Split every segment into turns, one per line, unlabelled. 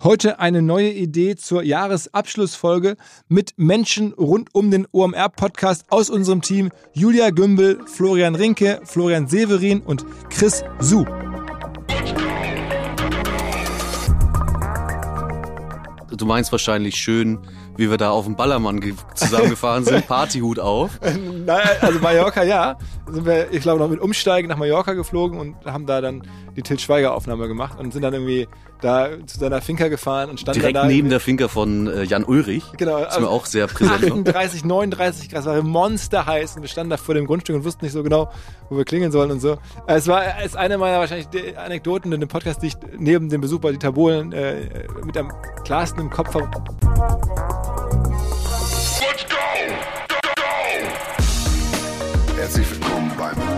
Heute eine neue Idee zur Jahresabschlussfolge mit Menschen rund um den OMR-Podcast aus unserem Team. Julia Gümbel, Florian Rinke, Florian Severin und Chris Su.
Du meinst wahrscheinlich schön, wie wir da auf dem Ballermann zusammengefahren sind, Partyhut auf.
Naja, also Mallorca, ja. Sind wir, ich glaube, noch mit Umsteigen nach Mallorca geflogen und haben da dann die Til Schweiger Aufnahme gemacht und sind dann irgendwie da zu seiner Finca gefahren und standen
Direkt
da
neben der Finca von äh, Jan Ulrich.
Genau,
ist mir auch sehr präsent.
38, 39 Grad, es war monsterheiß und wir standen da vor dem Grundstück und wussten nicht so genau, wo wir klingeln sollen und so. Es war es ist eine meiner wahrscheinlich Anekdoten in dem Podcast, die ich neben dem Besuch bei Dieter Bohlen äh, mit am klarsten im Kopf habe.
Willkommen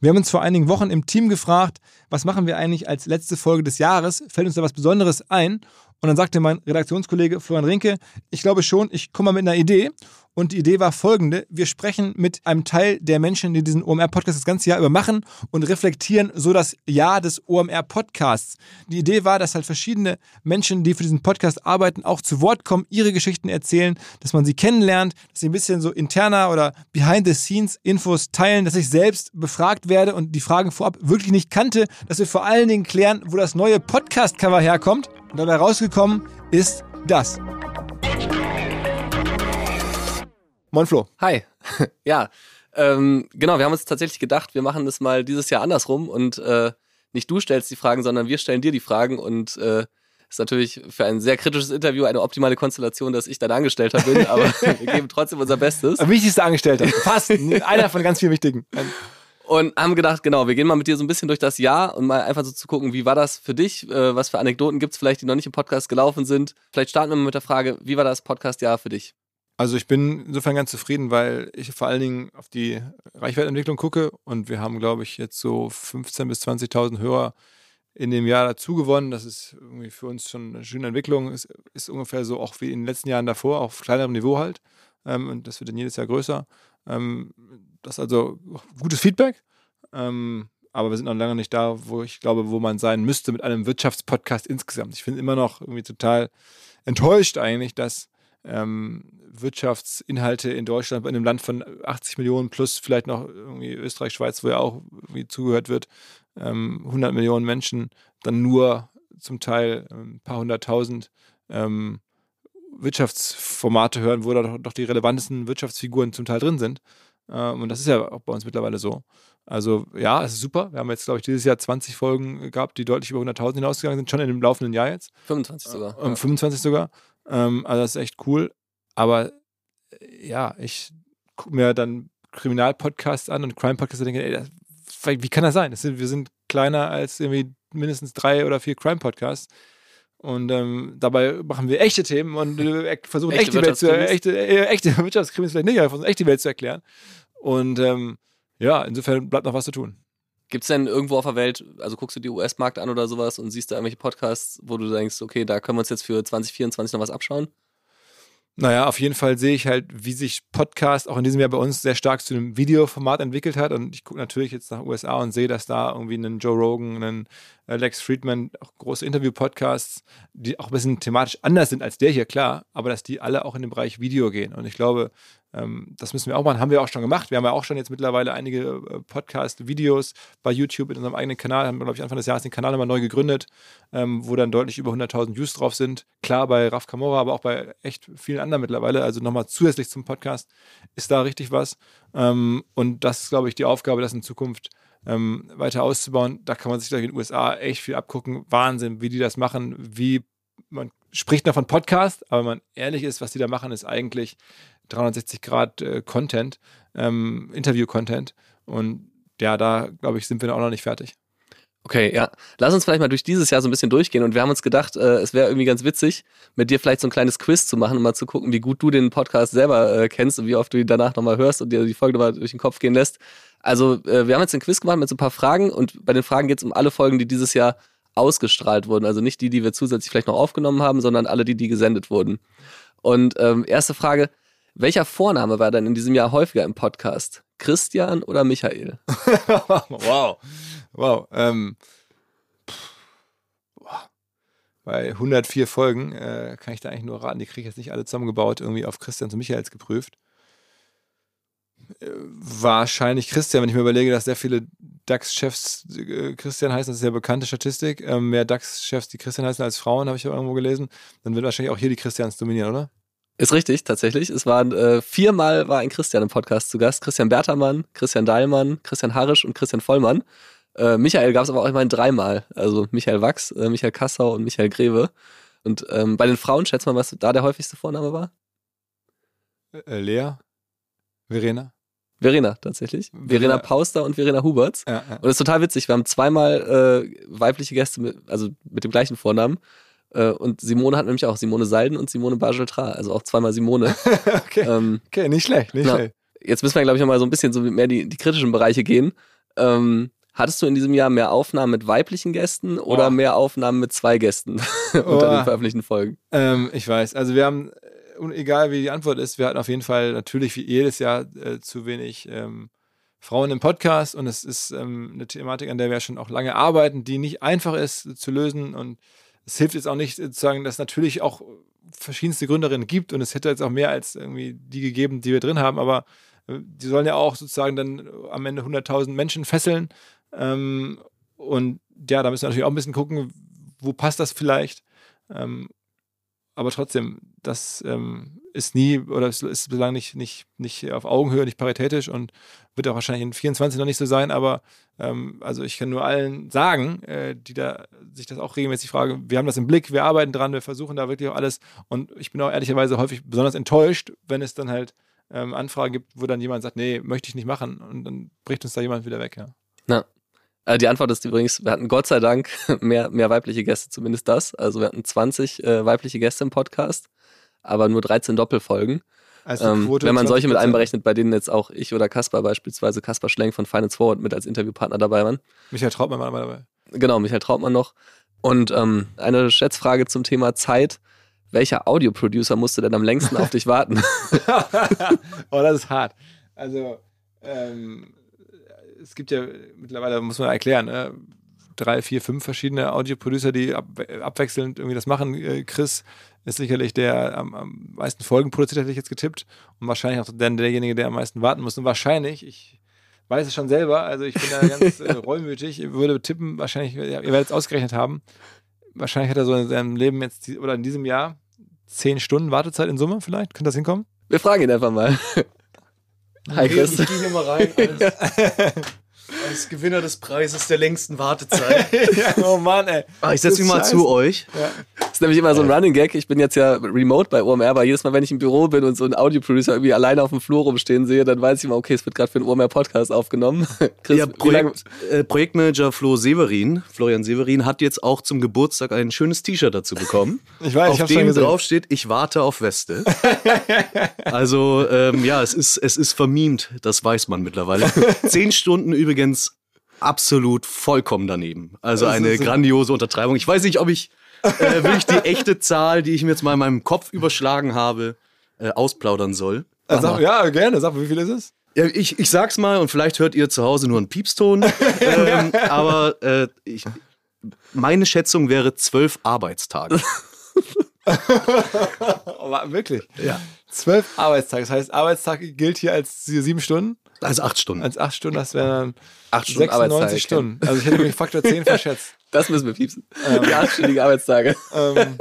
Wir haben uns vor einigen Wochen im Team gefragt, was machen wir eigentlich als letzte Folge des Jahres? Fällt uns da was Besonderes ein? Und dann sagte mein Redaktionskollege Florian Rinke, ich glaube schon, ich komme mal mit einer Idee. Und die Idee war folgende. Wir sprechen mit einem Teil der Menschen, die diesen OMR-Podcast das ganze Jahr über machen und reflektieren so das Jahr des OMR-Podcasts. Die Idee war, dass halt verschiedene Menschen, die für diesen Podcast arbeiten, auch zu Wort kommen, ihre Geschichten erzählen, dass man sie kennenlernt, dass sie ein bisschen so interner oder Behind-the-Scenes-Infos teilen, dass ich selbst befragt werde und die Fragen vorab wirklich nicht kannte, dass wir vor allen Dingen klären, wo das neue Podcast-Cover herkommt. Und dabei rausgekommen ist das. Moin Flo.
Hi. ja, ähm, genau, wir haben uns tatsächlich gedacht, wir machen das mal dieses Jahr andersrum und äh, nicht du stellst die Fragen, sondern wir stellen dir die Fragen und äh, ist natürlich für ein sehr kritisches Interview eine optimale Konstellation, dass ich dein Angestellter bin, aber wir geben trotzdem unser Bestes.
Wichtigster Angestellter. Fast. Einer von ganz vielen wichtigen.
Und haben gedacht, genau, wir gehen mal mit dir so ein bisschen durch das Jahr und mal einfach so zu gucken, wie war das für dich? Äh, was für Anekdoten gibt es vielleicht, die noch nicht im Podcast gelaufen sind? Vielleicht starten wir mal mit der Frage, wie war das Podcast-Jahr für dich?
Also ich bin insofern ganz zufrieden, weil ich vor allen Dingen auf die Reichweitentwicklung gucke und wir haben, glaube ich, jetzt so 15.000 bis 20.000 Hörer in dem Jahr dazu gewonnen. Das ist irgendwie für uns schon eine schöne Entwicklung. Es ist ungefähr so auch wie in den letzten Jahren davor, auf kleinerem Niveau halt. Ähm, und das wird dann jedes Jahr größer. Ähm, das ist also gutes Feedback. Ähm, aber wir sind noch lange nicht da, wo ich glaube, wo man sein müsste mit einem Wirtschaftspodcast insgesamt. Ich finde immer noch irgendwie total enttäuscht eigentlich, dass ähm, Wirtschaftsinhalte in Deutschland, in einem Land von 80 Millionen plus vielleicht noch irgendwie Österreich, Schweiz, wo ja auch irgendwie zugehört wird, ähm, 100 Millionen Menschen, dann nur zum Teil ähm, ein paar hunderttausend ähm, Wirtschaftsformate hören, wo da doch, doch, die relevantesten Wirtschaftsfiguren zum Teil drin sind. Ähm, und das ist ja auch bei uns mittlerweile so. Also ja, es ist super. Wir haben jetzt, glaube ich, dieses Jahr 20 Folgen gehabt, die deutlich über 100.000 hinausgegangen sind, schon in dem laufenden Jahr jetzt.
25 sogar.
Äh, 25 sogar. Ähm, also das ist echt cool. Aber äh, ja, ich gucke mir dann Kriminalpodcasts an und Crime-Podcasts und denke, ey, das, wie kann das sein? Das sind, wir sind kleiner als irgendwie mindestens drei oder vier Crime-Podcasts. Und ähm, dabei machen wir echte Themen und äh, versuchen
Echte
echte, Welt zu echte, äh, echte Wirtschaftskrimis vielleicht nicht, aber versuchen echte Welt zu erklären. Und ähm, ja, insofern bleibt noch was zu tun.
Gibt es denn irgendwo auf der Welt, also guckst du die US-Markt an oder sowas und siehst da irgendwelche Podcasts, wo du denkst, okay, da können wir uns jetzt für 2024 noch was abschauen?
Naja, auf jeden Fall sehe ich halt, wie sich Podcast auch in diesem Jahr bei uns sehr stark zu einem Videoformat entwickelt hat. Und ich gucke natürlich jetzt nach USA und sehe, dass da irgendwie einen Joe Rogan, einen Alex Friedman, auch große Interview-Podcasts, die auch ein bisschen thematisch anders sind als der hier, klar, aber dass die alle auch in den Bereich Video gehen. Und ich glaube, ähm, das müssen wir auch machen, haben wir auch schon gemacht. Wir haben ja auch schon jetzt mittlerweile einige äh, Podcast-Videos bei YouTube in unserem eigenen Kanal, haben, glaube ich, Anfang des Jahres den Kanal nochmal neu gegründet, ähm, wo dann deutlich über 100.000 Views drauf sind. Klar, bei Raf Kamora, aber auch bei echt vielen anderen mittlerweile. Also nochmal zusätzlich zum Podcast ist da richtig was. Ähm, und das ist, glaube ich, die Aufgabe, das in Zukunft ähm, weiter auszubauen. Da kann man sich in den USA echt viel abgucken. Wahnsinn, wie die das machen, wie man spricht noch von Podcast, aber wenn man ehrlich ist, was die da machen, ist eigentlich 360 Grad äh, Content, ähm, Interview-Content. Und ja, da glaube ich, sind wir auch noch nicht fertig.
Okay, ja. Lass uns vielleicht mal durch dieses Jahr so ein bisschen durchgehen und wir haben uns gedacht, äh, es wäre irgendwie ganz witzig, mit dir vielleicht so ein kleines Quiz zu machen, um mal zu gucken, wie gut du den Podcast selber äh, kennst und wie oft du ihn danach nochmal hörst und dir die Folge nochmal durch den Kopf gehen lässt. Also, äh, wir haben jetzt einen Quiz gemacht mit so ein paar Fragen und bei den Fragen geht es um alle Folgen, die dieses Jahr ausgestrahlt wurden. Also nicht die, die wir zusätzlich vielleicht noch aufgenommen haben, sondern alle, die, die gesendet wurden. Und ähm, erste Frage, welcher Vorname war denn in diesem Jahr häufiger im Podcast? Christian oder Michael?
wow. Wow. Ähm, pff, boah. bei 104 Folgen äh, kann ich da eigentlich nur raten, die kriege ich jetzt nicht alle zusammengebaut, irgendwie auf Christians und Michaels geprüft. Äh, wahrscheinlich Christian, wenn ich mir überlege, dass sehr viele DAX-Chefs äh, Christian heißen, das ist sehr bekannte Statistik. Ähm, mehr DAX-Chefs, die Christian heißen als Frauen, habe ich ja irgendwo gelesen. Dann wird wahrscheinlich auch hier die Christians dominieren, oder?
Ist richtig, tatsächlich. Es waren äh, viermal war ein Christian im Podcast zu Gast. Christian Bertermann, Christian Dahlmann, Christian Harisch und Christian Vollmann. Äh, Michael gab es aber auch immerhin dreimal. Also Michael Wachs, äh, Michael Kassau und Michael Greve. Und ähm, bei den Frauen schätzt man, was da der häufigste Vorname war?
Äh, Lea? Verena?
Verena, tatsächlich. Verena,
Verena.
Pauster und Verena Huberts.
Ja, ja.
Und das ist total witzig. Wir haben zweimal äh, weibliche Gäste, mit, also mit dem gleichen Vornamen. Äh, und Simone hat nämlich auch Simone Salden und Simone Bageltra. Also auch zweimal Simone.
okay.
ähm,
okay, nicht schlecht, nicht
na,
schlecht.
jetzt müssen wir, glaube ich, nochmal so ein bisschen so mehr die, die kritischen Bereiche gehen. Ähm, hattest du in diesem Jahr mehr Aufnahmen mit weiblichen Gästen oder
Boah.
mehr Aufnahmen mit zwei Gästen unter
Boah.
den veröffentlichten Folgen?
Ähm, ich weiß. Also wir haben, äh, egal wie die Antwort ist, wir hatten auf jeden Fall natürlich wie jedes Jahr äh, zu wenig ähm, Frauen im Podcast und es ist ähm, eine Thematik, an der wir schon auch lange arbeiten, die nicht einfach ist zu lösen und es hilft jetzt auch nicht äh, zu sagen, dass es natürlich auch verschiedenste Gründerinnen gibt und es hätte jetzt auch mehr als irgendwie die gegeben, die wir drin haben, aber äh, die sollen ja auch sozusagen dann am Ende 100.000 Menschen fesseln ähm, und ja, da müssen wir natürlich auch ein bisschen gucken, wo passt das vielleicht. Ähm, aber trotzdem, das ähm, ist nie oder ist bislang nicht, nicht, nicht auf Augenhöhe, nicht paritätisch und wird auch wahrscheinlich in 24 noch nicht so sein. Aber ähm, also ich kann nur allen sagen, äh, die da sich das auch regelmäßig fragen, wir haben das im Blick, wir arbeiten dran, wir versuchen da wirklich auch alles. Und ich bin auch ehrlicherweise häufig besonders enttäuscht, wenn es dann halt ähm, Anfragen gibt, wo dann jemand sagt, nee, möchte ich nicht machen. Und dann bricht uns da jemand wieder weg, ja.
Na. Äh, die Antwort ist übrigens, wir hatten Gott sei Dank mehr, mehr weibliche Gäste, zumindest das. Also wir hatten 20 äh, weibliche Gäste im Podcast, aber nur 13 Doppelfolgen.
Also
Ähm, wenn man solche mit
20%.
einberechnet, bei denen jetzt auch ich oder Kaspar beispielsweise, Kaspar Schlenk von Finance Forward mit als Interviewpartner dabei waren.
Michael Trautmann war dabei.
Genau, Michael Trautmann noch. Und ähm, eine Schätzfrage zum Thema Zeit. Welcher Audioproducer musste denn am längsten auf dich warten?
oh, das ist hart. Also, ähm, es gibt ja mittlerweile, muss man erklären, äh, drei, vier, fünf verschiedene Audioproducer, die ab, abwechselnd irgendwie das machen. Äh, Chris ist sicherlich der am, am meisten Folgen produziert, hätte ich jetzt getippt. Und wahrscheinlich auch dann derjenige, der am meisten warten muss. Und wahrscheinlich, ich weiß es schon selber, also ich bin da ganz äh, reumütig, ich würde tippen, wahrscheinlich, ihr werdet es ausgerechnet haben, wahrscheinlich hat er so in seinem Leben jetzt, oder in diesem Jahr, zehn Stunden Wartezeit in Summe vielleicht. Könnte das hinkommen?
Wir fragen ihn einfach mal. Hi
Ich,
Chris.
ich gehe hier mal rein als, Gewinner des Preises der längsten Wartezeit.
ja, oh Mann, ey.
Ah, ich setze mich mal
Scheiße.
zu euch.
ist nämlich immer so ein Running Gag. Ich bin jetzt ja remote bei OMR, aber jedes Mal, wenn ich im Büro bin und so einen Audioproducer irgendwie alleine auf dem Flur rumstehen sehe, dann weiß ich immer, okay, es wird gerade für einen OMR-Podcast aufgenommen. Chris,
Ja, Projekt, äh, Projektmanager Flo Severin, Florian Severin, hat jetzt auch zum Geburtstag ein schönes T-Shirt dazu bekommen.
Ich weiß, ich
auf
hab's schon
dem drauf steht, ich warte auf Weste. also ähm, ja, es ist, es ist vermiemt, das weiß man mittlerweile. Zehn Stunden übrigens absolut vollkommen daneben. Also
Das
eine grandiose Untertreibung. Ich weiß nicht, ob ich äh, wirklich die echte Zahl, die ich mir jetzt mal in meinem Kopf überschlagen habe, äh, ausplaudern soll.
Äh, sag, ja, gerne. Sag, wie viel ist es?
Ja, ich, ich sag's mal und vielleicht hört ihr zu Hause nur einen Piepston. ähm, aber äh, ich, meine Schätzung wäre zwölf Arbeitstage.
Oh, wirklich? Ja. Zwölf Arbeitstage. Das heißt, Arbeitstag gilt hier als sieben Stunden.
Also acht Stunden.
Als acht Stunden, das wären
Acht Stunden
96
Arbeitszeit.
Stunden. Also ich hätte mich Faktor 10 verschätzt.
Das müssen wir piepsen. Die achtstündigen Arbeitstage.
ähm,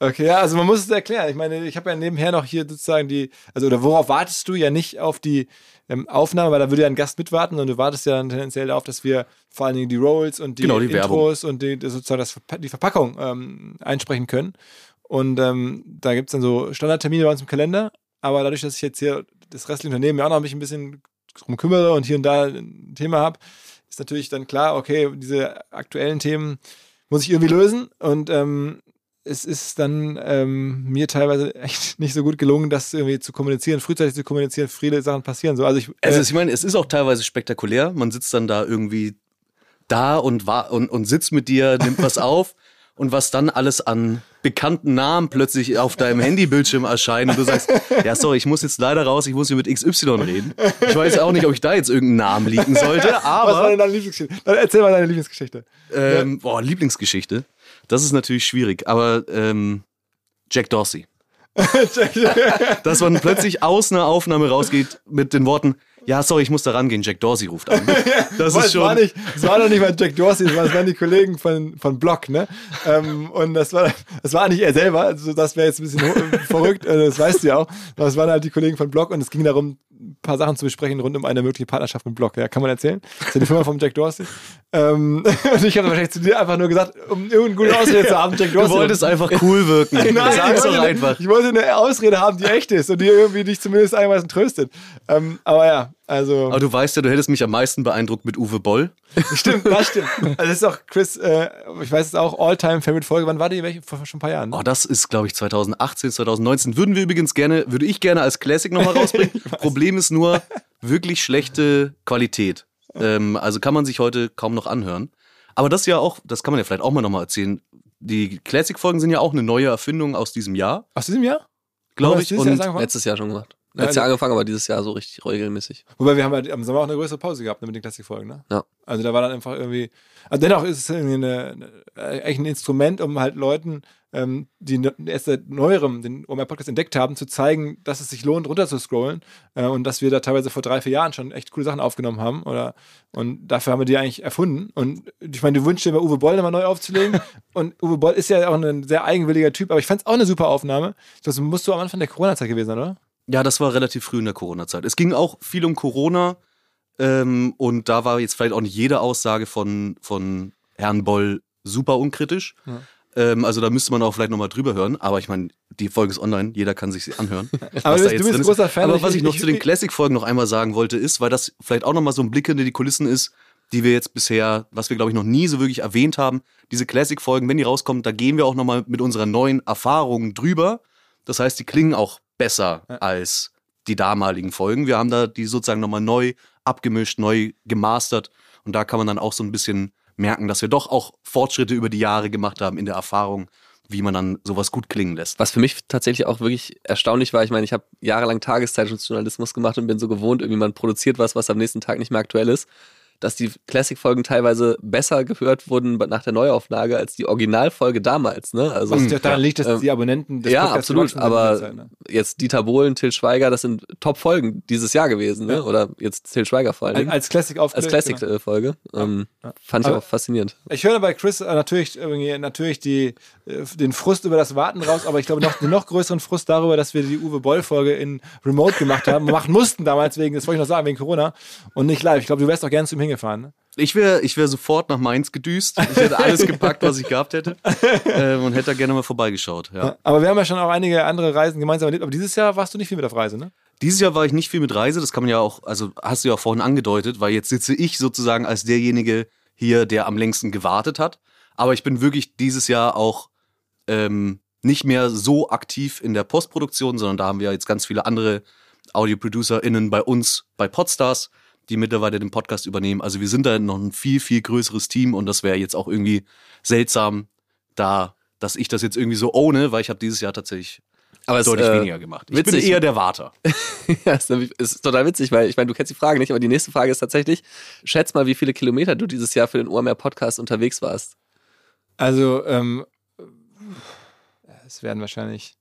okay, ja, also man muss es erklären. Ich meine, ich habe ja nebenher noch hier sozusagen die, also oder worauf wartest du ja nicht auf die ähm, Aufnahme, weil da würde ja ein Gast mitwarten und du wartest ja dann tendenziell darauf, dass wir vor allen Dingen die Rolls und die,
Genau, die
Intros und die, sozusagen das, die Verpackung ähm, einsprechen können. Und ähm, da gibt es dann so Standardtermine bei uns im Kalender. Aber dadurch, dass ich jetzt hier das restliche Unternehmen ja auch noch mich ein bisschen drum kümmere und hier und da ein Thema habe, ist natürlich dann klar, okay, diese aktuellen Themen muss ich irgendwie lösen. Und ähm, es ist dann ähm, mir teilweise echt nicht so gut gelungen, das irgendwie zu kommunizieren, frühzeitig zu kommunizieren, viele Sachen passieren so. Also ich,
Also
äh,
ich meine, es ist auch teilweise spektakulär. Man sitzt dann da irgendwie da und, und, und sitzt mit dir, nimmt was auf und was dann alles an bekannten Namen plötzlich auf deinem Handybildschirm erscheint und du sagst, ja sorry, ich muss jetzt leider raus, ich muss hier mit XY reden. Ich weiß auch nicht, ob ich da jetzt irgendeinen Namen liegen sollte,
was war
aber
denn deine Lieblingsgeschichte? Dann erzähl mal deine Lieblingsgeschichte.
ähm, boah, Lieblingsgeschichte. Das ist natürlich schwierig, aber ähm, Jack Dorsey. Dass man plötzlich aus einer Aufnahme rausgeht mit den Worten, ja, sorry, ich muss da rangehen, Jack Dorsey ruft an. Das ist schon.
war nicht, es war doch nicht mal Jack Dorsey, es waren, die Kollegen von, von Block, ne? Ähm, und das war, das war nicht er selber, also das wäre jetzt ein bisschen verrückt, äh, das weißt du ja auch. Aber es waren halt die Kollegen von Block und es ging darum, ein paar Sachen zu besprechen rund um eine mögliche Partnerschaft mit Block. Ja, kann man erzählen? Das ist ja die Firma von Jack Dorsey. Ähm, und ich habe wahrscheinlich zu dir einfach nur gesagt, um irgendeine gute Ausrede zu haben, Jack
Du
Dorsey.
wolltest einfach cool wirken.
Nein,
Sag's
ich
doch
wollte,
einfach.
Ich wollte eine Ausrede haben, die echt ist und die irgendwie dich zumindest einigermaßen tröstet. Ähm, aber ja, also.
Aber du weißt ja, du hättest mich am meisten beeindruckt mit Uwe Boll.
Stimmt, das stimmt. Also das ist auch Chris, äh, ich weiß es auch, All-Time-Favorite-Folge. Wann war die? Welche? Vor schon ein paar Jahren. Ne?
Oh, das ist, glaube ich, 2018, 2019. Würden wir übrigens gerne, würde ich gerne als Classic nochmal rausbringen. Problem ist nur wirklich schlechte Qualität. Ähm, also kann man sich heute kaum noch anhören. Aber das ist ja auch, das kann man ja vielleicht auch mal nochmal erzählen. Die Classic-Folgen sind ja auch eine neue Erfindung aus diesem Jahr,
Aus diesem Jahr?
glaube ich. Und?
Letztes Jahr schon gemacht. Letztes Jahr angefangen, aber dieses Jahr so richtig regelmäßig.
Wobei wir haben halt im Sommer auch eine größere Pause gehabt ne, mit den Klassikfolgen, ne?
Ja.
Also da war dann einfach irgendwie. Also dennoch ist es irgendwie eine, eigentlich ein Instrument, um halt Leuten, ähm, die ne- erst seit neuerem den OMR Podcast entdeckt haben, zu zeigen, dass es sich lohnt, runter zu scrollen. Äh, und dass wir da teilweise vor drei, vier Jahren schon echt coole Sachen aufgenommen haben. Oder und dafür haben wir die eigentlich erfunden. Und ich meine, du wünschst dir bei Uwe Boll nochmal neu aufzulegen. und Uwe Boll ist ja auch ein sehr eigenwilliger Typ, aber ich fand es auch eine super Aufnahme. Das musst du am Anfang der Corona-Zeit gewesen sein, oder?
Ja, das war relativ früh in der Corona-Zeit. Es ging auch viel um Corona ähm, und da war jetzt vielleicht auch nicht jede Aussage von, von Herrn Boll super unkritisch. Ähm, also da müsste man auch vielleicht nochmal drüber hören. Aber ich meine, die Folge ist online, jeder kann sich sie anhören.
Aber
was
du bist- großer Fan.
Aber
Ich-
was ich
ich-
noch
ich-
zu den Classic-Folgen noch einmal sagen wollte, ist, weil das vielleicht auch nochmal so ein Blick hinter die Kulissen ist, die wir jetzt bisher, was wir glaube ich noch nie so wirklich erwähnt haben. Diese Classic-Folgen, wenn die rauskommen, da gehen wir auch nochmal mit unserer neuen Erfahrung drüber. Das heißt, die klingen auch besser als die damaligen Folgen. Wir haben da die sozusagen nochmal neu abgemischt, neu gemastert. Und da kann man dann auch so ein bisschen merken, dass wir doch auch Fortschritte über die Jahre gemacht haben in der Erfahrung, wie man dann sowas gut klingen lässt.
Was für mich tatsächlich auch wirklich erstaunlich war, ich meine, ich habe jahrelang Tageszeitungsjournalismus gemacht und bin so gewohnt, irgendwie man produziert was, was am nächsten Tag nicht mehr aktuell ist, dass die Classic-Folgen teilweise besser gehört wurden nach der Neuauflage als die Originalfolge damals. Ne? Also,
Was natürlich daran liegt, dass
Ähm,
die Abonnenten des
ja,
Podcasts
absolut. Aber
ne?
jetzt Dieter Bohlen, Till Schweiger, das sind Top-Folgen dieses Jahr gewesen. Ne?
Ja.
Oder jetzt Till Schweiger vor allen
Als,
Dingen.
als Classic
Als
aufgelegt. genau.
Classic-Folge. Ähm, Fand ich
Aber-
auch faszinierend.
Ich höre bei Chris äh, natürlich, natürlich die, äh, den Frust über das Warten raus, aber ich glaube noch den noch größeren Frust darüber, dass wir die Uwe Boll-Folge in Remote gemacht haben, machen mussten damals wegen, das wollte ich noch sagen, wegen Corona und nicht live. Ich glaube, du wärst auch gerne zu ihm hingefahren. Ne?
Ich wäre ich wär sofort nach Mainz gedüst. Ich hätte alles gepackt, was ich gehabt hätte. Ähm, und hätte da gerne mal vorbeigeschaut. Ja.
Aber wir haben ja schon auch einige andere Reisen gemeinsam erlebt. Aber dieses Jahr warst du nicht viel mit auf Reise, ne?
Dieses Jahr war ich nicht viel mit Reise, das kann man ja auch, also hast du ja auch vorhin angedeutet, weil jetzt sitze ich sozusagen als derjenige hier, der am längsten gewartet hat. Aber ich bin wirklich dieses Jahr auch ähm, nicht mehr so aktiv in der Postproduktion, sondern da haben wir jetzt ganz viele andere AudioproducerInnen bei uns bei Podstars, die mittlerweile den Podcast übernehmen. Also wir sind da noch ein viel, viel größeres Team und das wäre jetzt auch irgendwie seltsam, da, dass ich das jetzt irgendwie so ohne, weil ich habe dieses Jahr tatsächlich
Aber es,
deutlich
äh,
weniger gemacht. Ich
witzig.
bin eher der Warter.
ja, ist, ist total witzig, weil ich meine, du kennst die Frage nicht, aber die nächste Frage ist tatsächlich, schätz mal, wie viele Kilometer du dieses Jahr für den OMR Podcast unterwegs warst.
Also, ähm, es werden wahrscheinlich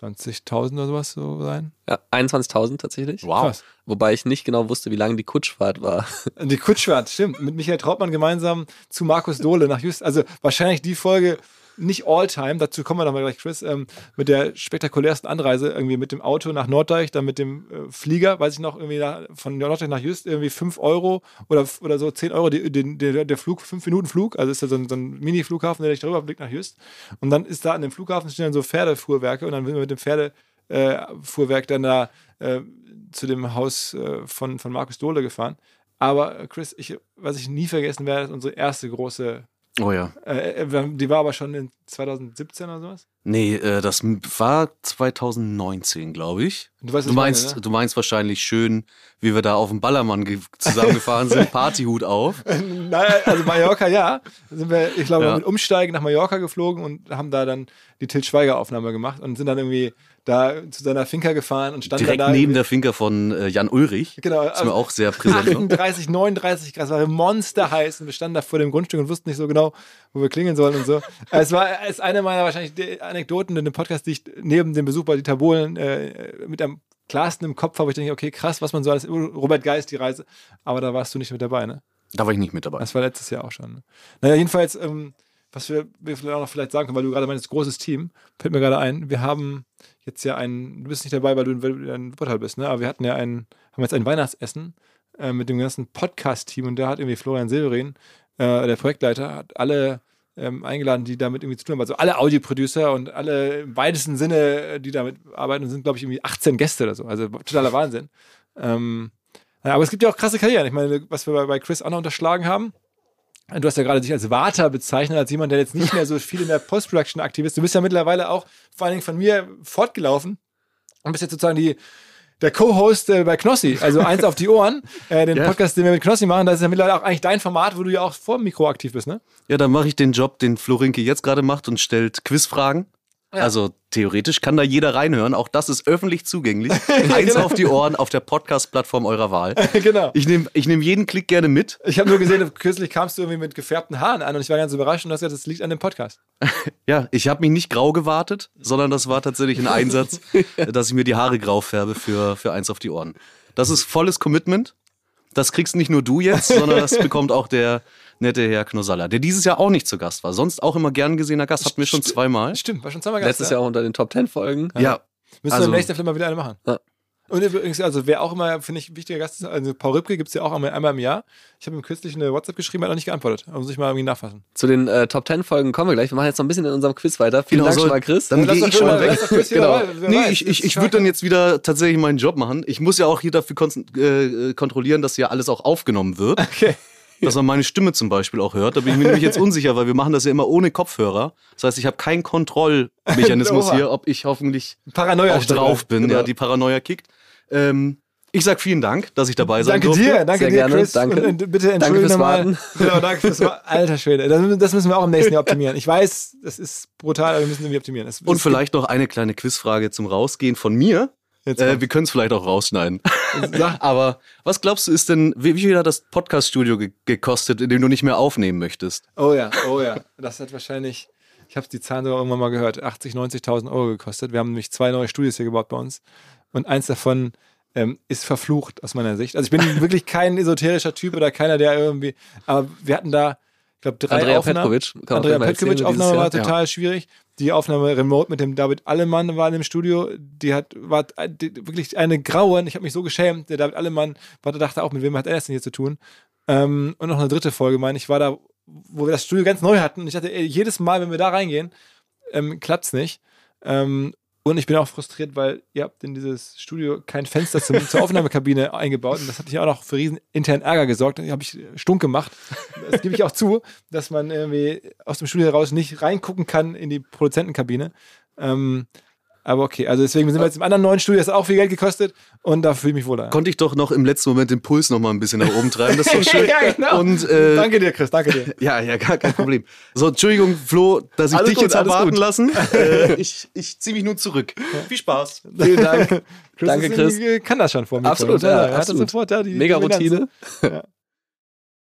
20.000 oder sowas so sein.
Ja, 21.000 tatsächlich.
Krass.
Wobei ich nicht genau wusste, wie lange die Kutschfahrt war.
Die Kutschfahrt, stimmt. Mit Michael Trautmann gemeinsam zu Markus Dohle nach Just. Also wahrscheinlich die Folge nicht all-time, dazu kommen wir nochmal gleich, Chris, ähm, mit der spektakulärsten Anreise, irgendwie mit dem Auto nach Norddeich, dann mit dem äh, Flieger, weiß ich noch, irgendwie nach, von Norddeich nach Just, irgendwie 5 Euro oder, oder so 10 Euro, die, den, der, der Flug, 5 Minuten Flug, also ist da so ein, so ein Mini-Flughafen, der dich darüber blickt nach Just. Und dann ist da an dem Flughafen stehen dann so Pferdefuhrwerke und dann sind wir mit dem Pferdefuhrwerk dann da äh, zu dem Haus äh, von, von Markus Dohle gefahren. Aber äh, Chris, ich, was ich nie vergessen werde, ist unsere erste große,
Oh ja.
äh, äh, die war aber schon in 2017 oder sowas.
Nee, äh, das war 2019, glaube ich.
Du weißt,
Du
ich meine,
meinst,
ne?
du meinst wahrscheinlich schön, wie wir da auf dem Ballermann ge- zusammengefahren sind, Partyhut auf.
Naja, also Mallorca, ja. Da sind wir, ich glaube,
Ja.
mit Umsteigen nach Mallorca geflogen und haben da dann die Til Schweiger-Aufnahme gemacht und sind dann irgendwie da zu seiner Finca gefahren und standen
Direkt
da.
neben der Finca von äh, Jan Ulrich.
Genau,
Ist mir
also
auch sehr präsent. noch.
38, 39 Grad, es war monsterheiß und wir standen da vor dem Grundstück und wussten nicht so genau, wo wir klingeln sollen und so. Es war es eine meiner wahrscheinlich Anekdoten in dem Podcast, die ich neben dem Besuch bei Dieter Bohlen äh, mit einem klarsten im Kopf habe, ich denke, okay, krass, was man so alles, Robert Geist, die Reise, aber da warst du nicht mit dabei, ne?
Da war ich nicht mit dabei.
Das war letztes Jahr auch schon. Ne? Naja, jedenfalls, ähm, was wir, wir vielleicht auch noch vielleicht sagen können, weil du gerade meinst, großes Team, fällt mir gerade ein, wir haben jetzt ja ein, du bist nicht dabei, weil du, du in Wuppertal bist, ne? aber wir hatten ja ein, haben jetzt ein Weihnachtsessen äh, mit dem ganzen Podcast-Team und da hat irgendwie Florian Silberin, äh, der Projektleiter, hat alle ähm, eingeladen, die damit irgendwie zu tun haben. Also alle Audioproducer und alle im weitesten Sinne, äh, die damit arbeiten, sind, glaube ich, irgendwie 18 Gäste oder so. Also totaler Wahnsinn. Ähm, aber es gibt ja auch krasse Karrieren. Ich meine, was wir bei Chris auch noch unterschlagen haben, du hast ja gerade dich als Warter bezeichnet, als jemand, der jetzt nicht mehr so viel in der Post-Production aktiv ist. Du bist ja mittlerweile auch vor allen Dingen von mir fortgelaufen und bist jetzt sozusagen die, der Co-Host äh, bei Knossi, also eins auf die Ohren, äh, den
Ja.
Podcast, den wir mit Knossi machen, das ist ja mittlerweile auch eigentlich dein Format, wo du ja auch vor dem Mikro aktiv bist, ne?
Ja, dann mache ich den Job, den Florinke jetzt gerade macht und stellt Quizfragen.
Ja.
Also theoretisch kann da jeder reinhören. Auch das ist öffentlich zugänglich. Eins
Genau.
auf die Ohren auf der Podcast-Plattform eurer Wahl.
genau.
Ich nehme ich nehm jeden Klick gerne mit.
Ich habe nur gesehen, kürzlich kamst du irgendwie mit gefärbten Haaren an und ich war ganz überrascht und du hast gesagt, das liegt an dem Podcast.
Ja, ich habe mich nicht grau gewartet, sondern das war tatsächlich ein Einsatz, dass ich mir die Haare grau färbe für, für eins auf die Ohren. Das ist volles Commitment. Das kriegst nicht nur du jetzt, sondern das bekommt auch der nette Herr Knosalla, der dieses Jahr auch nicht zu Gast war. Sonst auch immer gern gesehener Gast, hatten wir schon zweimal.
Stimmt, war schon zweimal Gast,
Letztes
ja?
Jahr auch unter den Top 10 Folgen.
Ja,
Müssen
Also-
wir im nächsten Jahr vielleicht mal wieder eine machen.
Ja.
Und übrigens, also wer auch immer, finde ich, ein wichtiger Gast ist, also Paul Rübke gibt es ja auch einmal, einmal im Jahr. Ich habe ihm kürzlich eine WhatsApp geschrieben, hat noch nicht geantwortet. Da muss ich mal irgendwie nachfassen.
Zu den äh, Top 10 Folgen kommen wir gleich. Wir machen jetzt noch ein bisschen in unserem Quiz weiter. Vielen
Genau,
Dank
so-
schon mal, Chris.
dann
Lass
gehe ich schon mal
lass
weg.
Genau.
Nee,
weiß,
ich, ich, ich
ja-
würde dann jetzt wieder tatsächlich meinen Job machen. Ich muss ja auch hier dafür kon- äh, kontrollieren, dass hier alles auch aufgenommen wird.
Okay.
Dass man meine Stimme zum Beispiel auch hört. Da bin ich mir nämlich jetzt unsicher, weil wir machen das ja immer ohne Kopfhörer. Das heißt, ich habe keinen Kontrollmechanismus hier, ob ich hoffentlich
Paranoia
auch drauf bin,
Genau.
ja, die Paranoia kickt. Ähm, ich sag vielen Dank, dass ich dabei sein
Danke
durfte.
dir, danke
Sehr
dir,
gerne,
Chris.
danke.
Und, und bitte
Danke
entschuldige
fürs
mal.
Warten.
Genau, danke fürs Warten. Alter Schwede. Das, das müssen wir auch im nächsten Jahr optimieren. Ich weiß, das ist brutal, aber wir müssen irgendwie optimieren. Es,
Und vielleicht noch eine kleine Quizfrage zum Rausgehen von mir. Äh, wir können es vielleicht auch rausschneiden. Aber was glaubst du, ist denn, wie, wie viel hat das Podcast-Studio ge gekostet, in dem du nicht mehr aufnehmen möchtest?
Oh ja, oh ja. Das hat wahrscheinlich, ich habe die Zahlen sogar irgendwann mal gehört, 80.000, 90.000 Euro gekostet. Wir haben nämlich zwei neue Studios hier gebaut bei uns. Und eins davon ähm, ist verflucht aus meiner Sicht. Also ich bin wirklich kein esoterischer Typ oder keiner, der irgendwie, aber wir hatten da, ich glaube, drei
Andrea
Aufnahmen.
Petkovic.
Andrea Petkovic Aufnahme war total schwierig. Die Aufnahme remote mit dem David Allemann war in dem Studio. Die hat, war die, wirklich eine graue, ich habe mich so geschämt. Der David Allemann war, dachte auch, mit wem hat er das denn hier zu tun? Ähm, und noch eine dritte Folge, meine ich, war da, wo wir das Studio ganz neu hatten. Und ich dachte, ey, jedes Mal, wenn wir da reingehen, ähm, klappt's nicht. Ähm, und ich bin auch frustriert, weil ihr habt in dieses Studio kein Fenster zum, zur Aufnahmekabine eingebaut. Und das hat ja auch noch für riesen internen Ärger gesorgt. Da habe ich stunk gemacht. Das gebe ich auch zu, dass man irgendwie aus dem Studio heraus nicht reingucken kann in die Produzentenkabine. Ähm, aber okay, also deswegen sind wir jetzt im anderen neuen Studio, das hat auch viel Geld gekostet und da fühle ich mich wohl.
Konnte ich doch noch im letzten Moment den Puls noch mal ein bisschen nach oben treiben. Das ist doch schön.
ja, genau.
Und, äh,
danke dir, Chris, danke dir.
Ja, ja, gar kein Problem. So, Entschuldigung, Flo, dass ich
Alles
dich
gut,
jetzt habe warten
gut.
lassen. Äh, ich ich ziehe mich nun zurück. Viel Spaß.
Vielen Dank.
Chris
Danke, Chris.
Kann das schon vor mir.
Absolut,
ja,
ja,
hat das
absolut.
sofort, ja, die
Mega. Routine.
Ja.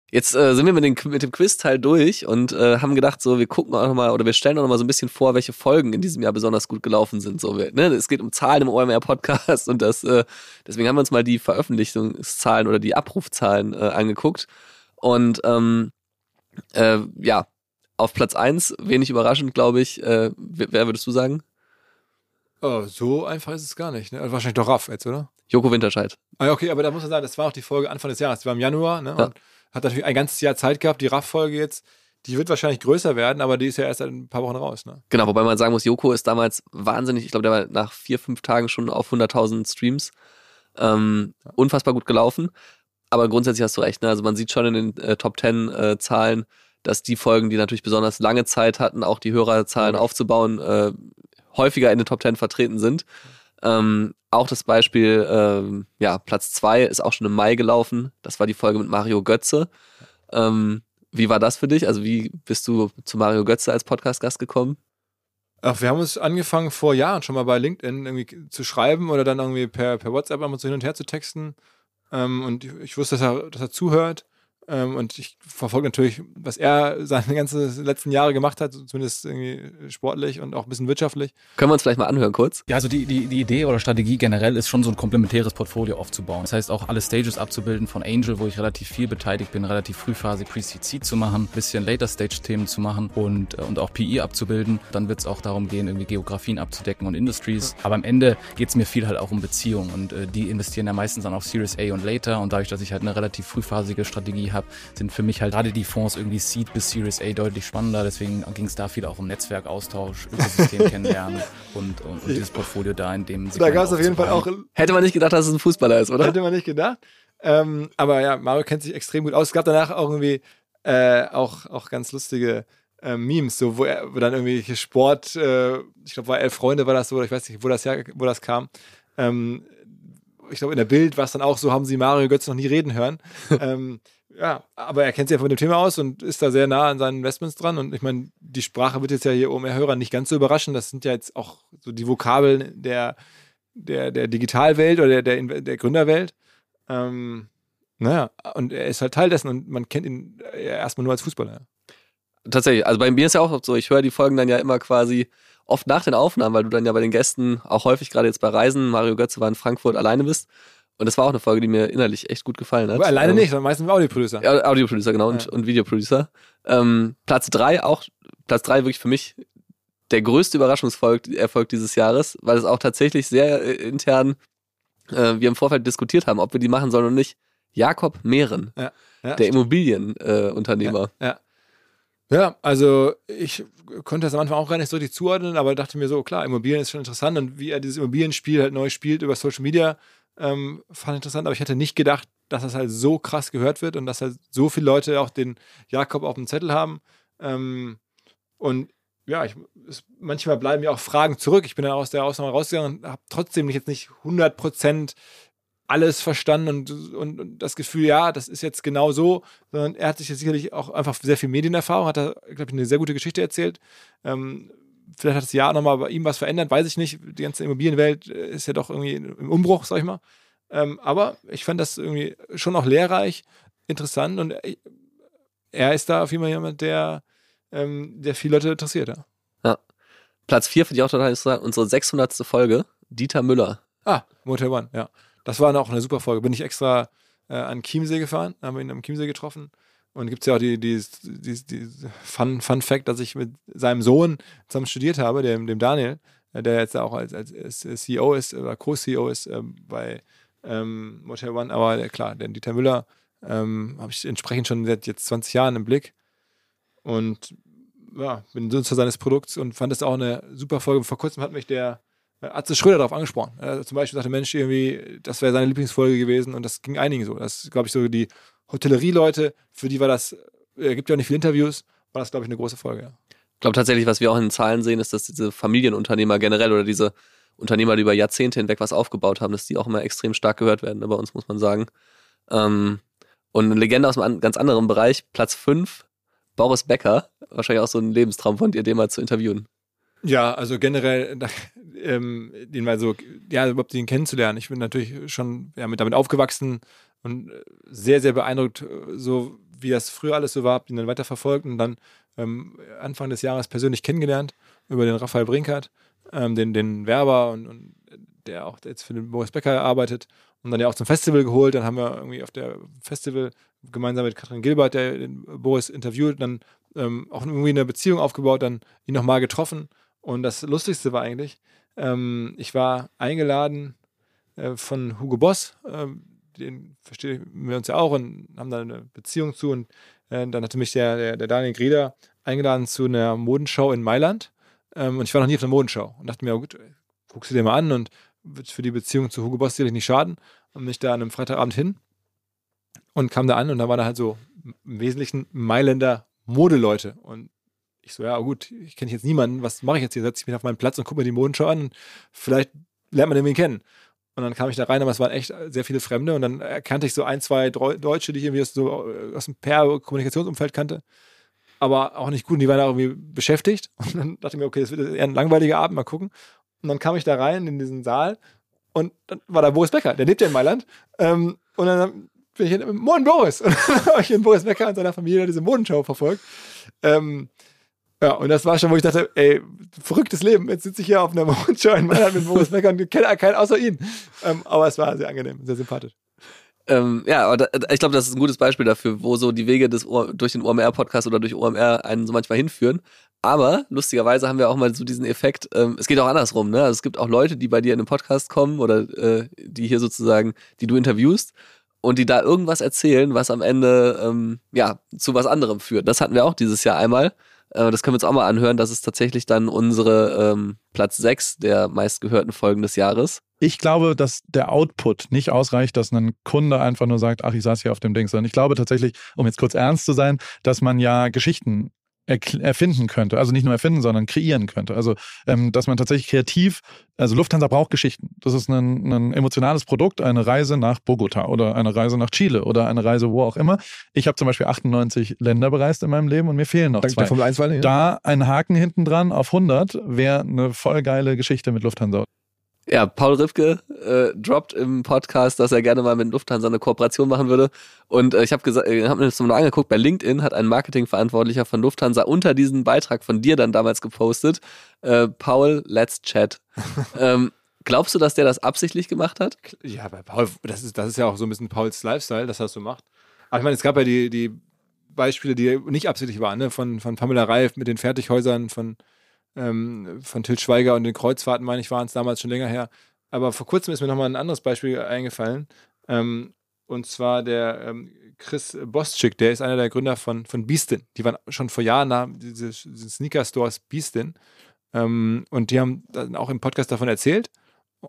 Jetzt äh, sind wir mit, den, mit dem Quiz-Teil durch und äh, haben gedacht, so wir gucken auch noch mal oder wir stellen auch noch mal so ein bisschen vor, welche Folgen in diesem Jahr besonders gut gelaufen sind. So, wir, ne? Es geht um Zahlen im OMR-Podcast und das, äh, deswegen haben wir uns mal die Veröffentlichungszahlen oder die Abrufzahlen äh, angeguckt. Und ähm, äh, ja, auf Platz eins wenig überraschend, glaube ich, äh, wer würdest du sagen?
Oh, so einfach ist es gar nicht. Ne? Wahrscheinlich doch Raff jetzt, oder?
Joko Winterscheid.
Ah, okay, aber da muss man sagen, das war auch die Folge Anfang des Jahres. Die war im Januar, ne?
Ja.
Und hat natürlich ein ganzes Jahr Zeit gehabt. Die Raff-Folge jetzt, die wird wahrscheinlich größer werden, aber die ist ja erst ein paar Wochen raus, ne?
Genau, wobei man sagen muss, Joko ist damals wahnsinnig, ich glaube, der war nach vier, fünf Tagen schon auf 100.000 Streams. Ähm, unfassbar gut gelaufen. Aber grundsätzlich hast du recht, ne? Also man sieht schon in den äh, Top 10 äh, Zahlen, dass die Folgen, die natürlich besonders lange Zeit hatten, auch die Hörerzahlen
Mhm.
aufzubauen, äh, häufiger in den Top 10 vertreten sind. Ähm, auch das Beispiel, ähm, ja, Platz zwei ist auch schon im Mai gelaufen. Das war die Folge mit Mario Götze. Ähm, wie war das für dich? Also wie bist du zu Mario Götze als Podcast-Gast gekommen?
Ach, wir haben uns angefangen vor Jahren schon mal bei LinkedIn irgendwie zu schreiben oder dann irgendwie per, per WhatsApp einmal so hin und her zu texten. Ähm, und ich, ich wusste, dass er, dass er zuhört. Ähm, und ich verfolge natürlich, was er seine ganzen letzten Jahre gemacht hat, zumindest irgendwie sportlich und auch ein bisschen wirtschaftlich.
Können wir uns vielleicht mal anhören kurz?
Ja, also die, die, die Idee oder Strategie generell ist schon so ein komplementäres Portfolio aufzubauen. Das heißt auch alle Stages abzubilden von Angel, wo ich relativ viel beteiligt bin, relativ frühphasig Pre-Seed zu machen, bisschen Later-Stage-Themen zu machen und, äh, und auch PE abzubilden. Dann wird es auch darum gehen, irgendwie Geografien abzudecken und Industries. Aber am Ende geht es mir viel halt auch um Beziehungen und äh, die investieren ja meistens dann auf Series A und Later und dadurch, dass ich halt eine relativ frühphasige Strategie habe, sind für mich halt gerade die Fonds irgendwie Seed bis Series A deutlich spannender. Deswegen ging es da viel auch um Netzwerkaustausch, Ökosystem kennenlernen und, und, und dieses Portfolio da in dem
Da gab es auf jeden Fall auch.
Hätte man nicht gedacht, dass es ein Fußballer ist, oder?
Hätte man nicht gedacht. Ähm, aber ja, Mario kennt sich extrem gut aus. Es gab danach auch irgendwie äh, auch, auch ganz lustige äh, Memes, so wo, er, wo dann irgendwie Sport, äh, ich glaube, war elf Freunde war das so, oder ich weiß nicht, wo das, her, wo das kam. Ähm, ich glaube, in der Bild war es dann auch so, haben sie Mario Götze noch nie reden hören. ähm, ja, aber er kennt sich ja von dem Thema aus und ist da sehr nah an seinen Investments dran. Und ich meine, die Sprache wird jetzt ja hier um Hörer nicht ganz so überraschen. Das sind ja jetzt auch so die Vokabeln der, der, der Digitalwelt oder der, der, der Gründerwelt. Ähm, naja, und er ist halt Teil dessen und man kennt ihn äh, erstmal nur als Fußballer.
Tatsächlich. Also bei mir ist ja auch so, ich höre die Folgen dann ja immer quasi oft nach den Aufnahmen, weil du dann ja bei den Gästen auch häufig gerade jetzt bei Reisen, Mario Götze war in Frankfurt alleine bist. Und das war auch eine Folge, die mir innerlich echt gut gefallen hat.
Aber alleine
Ähm,
nicht, sondern meistens Audioproducer.
Ja, Audioproducer, genau, und,
Ja.
und Videoproducer. Ähm, Platz drei auch, Platz drei wirklich für mich der größte Überraschungserfolg dieses Jahres, weil es auch tatsächlich sehr äh, intern äh, wir im Vorfeld diskutiert haben, ob wir die machen sollen oder nicht. Jakob Mehren,
Ja, ja,
der Immobilienunternehmer. Äh.
Ja. Ja, also ich konnte das am Anfang auch gar nicht so richtig zuordnen, aber dachte mir so, klar, Immobilien ist schon interessant und wie er dieses Immobilienspiel halt neu spielt über Social Media, ähm, fand ich interessant, aber ich hätte nicht gedacht, dass das halt so krass gehört wird und dass halt so viele Leute auch den Jakob auf dem Zettel haben. Ähm, und ja, ich, es, manchmal bleiben mir auch Fragen zurück. Ich bin dann aus der Ausnahme rausgegangen und habe trotzdem jetzt nicht 100% alles verstanden und, und, und das Gefühl, ja, das ist jetzt genau so, sondern er hat sich jetzt sicherlich auch einfach sehr viel Medienerfahrung, hat da, glaube ich, eine sehr gute Geschichte erzählt. Ähm, vielleicht hat das Jahr nochmal bei ihm was verändert, weiß ich nicht. Die ganze Immobilienwelt äh, ist ja doch irgendwie im Umbruch, sag ich mal. Ähm, aber ich fand das irgendwie schon auch lehrreich, interessant und äh, er ist da auf jeden Fall jemand, der, ähm, der viele Leute interessiert. Ja.
Platz vier finde ich auch total interessant. Unsere 600. Folge, Dieter Müller.
Ah, Motel One, ja. Das war auch eine super Folge. Bin ich extra äh, an Chiemsee gefahren, haben wir ihn am Chiemsee getroffen Und gibt es ja auch die, die, die, die Fun, Fun Fact, dass ich mit seinem Sohn zusammen studiert habe, dem, dem Daniel, äh, der jetzt auch als, als, CEO ist oder Co-CEO ist äh, bei ähm, Motel One. Aber äh, klar, den Dieter Müller ähm, habe ich entsprechend schon seit jetzt 20 Jahren im Blick. Und ja, bin Nutzer seines Produkts und fand es auch eine super Folge. Vor kurzem hat mich der äh, Atze Schröder darauf angesprochen. Er zum Beispiel sagte, Mensch, irgendwie, das wäre seine Lieblingsfolge gewesen und das ging einigen so. Das glaube ich, so die Hotellerie-Leute, für die war das, äh, gibt ja auch nicht viele Interviews, war das, glaube ich, eine große Folge. Ja.
Ich glaube tatsächlich, was wir auch in den Zahlen sehen, ist, dass diese Familienunternehmer generell oder diese Unternehmer, die über Jahrzehnte hinweg was aufgebaut haben, dass die auch immer extrem stark gehört werden ne, bei uns, muss man sagen. Ähm, und eine Legende aus einem ganz anderen Bereich, Platz 5, Boris Becker. Wahrscheinlich auch so ein Lebenstraum von dir, den mal zu interviewen.
Ja, also generell, ähm, den mal so, ja, überhaupt den kennenzulernen. Ich bin natürlich schon ja, mit damit aufgewachsen und äh, sehr, sehr beeindruckt, äh, so wie das früher alles so war, hab ihn dann weiterverfolgt und dann ähm, Anfang des Jahres persönlich kennengelernt über den Raphael Brinkert, ähm, den, den Werber und, und der auch jetzt für den Boris Becker arbeitet und dann ja auch zum Festival geholt. Dann haben wir irgendwie auf der Festival gemeinsam mit Katrin Gilbert, der den Boris interviewt, dann ähm, auch irgendwie eine Beziehung aufgebaut, dann ihn nochmal getroffen. Und das Lustigste war eigentlich, ähm, ich war eingeladen äh, von Hugo Boss, äh, den verstehen wir uns ja auch und haben da eine Beziehung zu. Und äh, dann hatte mich der, der, der Daniel Grieder eingeladen zu einer Modenschau in Mailand. Ähm, und ich war noch nie auf einer Modenschau und dachte mir, oh gut, guckst du dir mal an und wird für die Beziehung zu Hugo Boss sicherlich nicht schaden. Und mich da an einem Freitagabend hin und kam da an und da waren da halt so im Wesentlichen Mailänder Modeleute. Und ich so, ja gut, ich kenne jetzt niemanden, was mache ich jetzt hier? Setze ich mich auf meinen Platz und gucke mir die Modenschau an vielleicht lernt man den kennen. Und dann kam ich da rein, aber es waren echt sehr viele Fremde und dann erkannte ich so ein, zwei Deutsche, die ich irgendwie so äh, aus dem Per-Kommunikationsumfeld kannte, aber auch nicht gut und die waren da irgendwie beschäftigt. Und dann dachte ich mir, okay, das wird eher ein langweiliger Abend, mal gucken. Und dann kam ich da rein in diesen Saal und dann war da Boris Becker, der lebt ja in Mailand. Ähm, und dann bin ich in, Moin Boris. Und dann habe ich in Boris Becker und seiner Familie diese Modenschau verfolgt. Ähm, ja, und das war schon, wo ich dachte, ey, verrücktes Leben. Jetzt sitze ich hier auf einer Modenschau in Mailand mit Boris Becker und kenne keinen außer ihn. Ähm, aber es war sehr angenehm, sehr sympathisch.
Ähm, ja, aber da, ich glaube, das ist ein gutes Beispiel dafür, wo so die Wege des durch den OMR-Podcast oder durch OMR einen so manchmal hinführen. Aber lustigerweise haben wir auch mal so diesen Effekt, ähm, es geht auch andersrum, ne? Also es gibt auch Leute, die bei dir in den Podcast kommen oder äh, die hier sozusagen, die du interviewst und die da irgendwas erzählen, was am Ende ähm, ja zu was anderem führt. Das hatten wir auch dieses Jahr einmal. Äh, das können wir uns auch mal anhören. Das ist tatsächlich dann unsere ähm, Platz 6 der meistgehörten Folgen des Jahres.
Ich glaube, dass der Output nicht ausreicht, dass ein Kunde einfach nur sagt, ach, ich saß hier auf dem Ding, sondern ich glaube tatsächlich, um jetzt kurz ernst zu sein, dass man ja Geschichten erfinden könnte. Also nicht nur erfinden, sondern kreieren könnte. Also, ähm, dass man tatsächlich kreativ, also Lufthansa braucht Geschichten. Das ist ein, ein emotionales Produkt, eine Reise nach Bogota oder eine Reise nach Chile oder eine Reise wo auch immer. Ich habe zum Beispiel 98 Länder bereist in meinem Leben und mir fehlen noch Dank zwei.
Formel 1 ja.
Da ein Haken hinten dran auf 100 wäre eine voll geile Geschichte mit Lufthansa.
Ja, Paul Rifke äh, droppt im Podcast, dass er gerne mal mit Lufthansa eine Kooperation machen würde. Und äh, ich habe gesagt, äh, habe mir das mal angeguckt, bei LinkedIn hat ein Marketingverantwortlicher von Lufthansa unter diesen Beitrag von dir dann damals gepostet. Äh, Paul, let's chat. ähm, glaubst du, dass der das absichtlich gemacht hat?
Ja, bei Paul, das ist, das ist ja auch so ein bisschen Pauls Lifestyle, dass er das so macht. Aber ich meine, es gab ja die, die Beispiele, die nicht absichtlich waren, ne? von, von Pamela Reif mit den Fertighäusern, von ähm, von Til Schweiger und den Kreuzfahrten, meine ich, waren es damals schon länger her. Aber vor kurzem ist mir nochmal ein anderes Beispiel eingefallen. Ähm, und zwar der ähm, Chris Bostchick, der ist einer der Gründer von, von Beastin. Die waren schon vor Jahren da, diese, diese Sneaker-Stores Beastin. Ähm, und die haben dann auch im Podcast davon erzählt.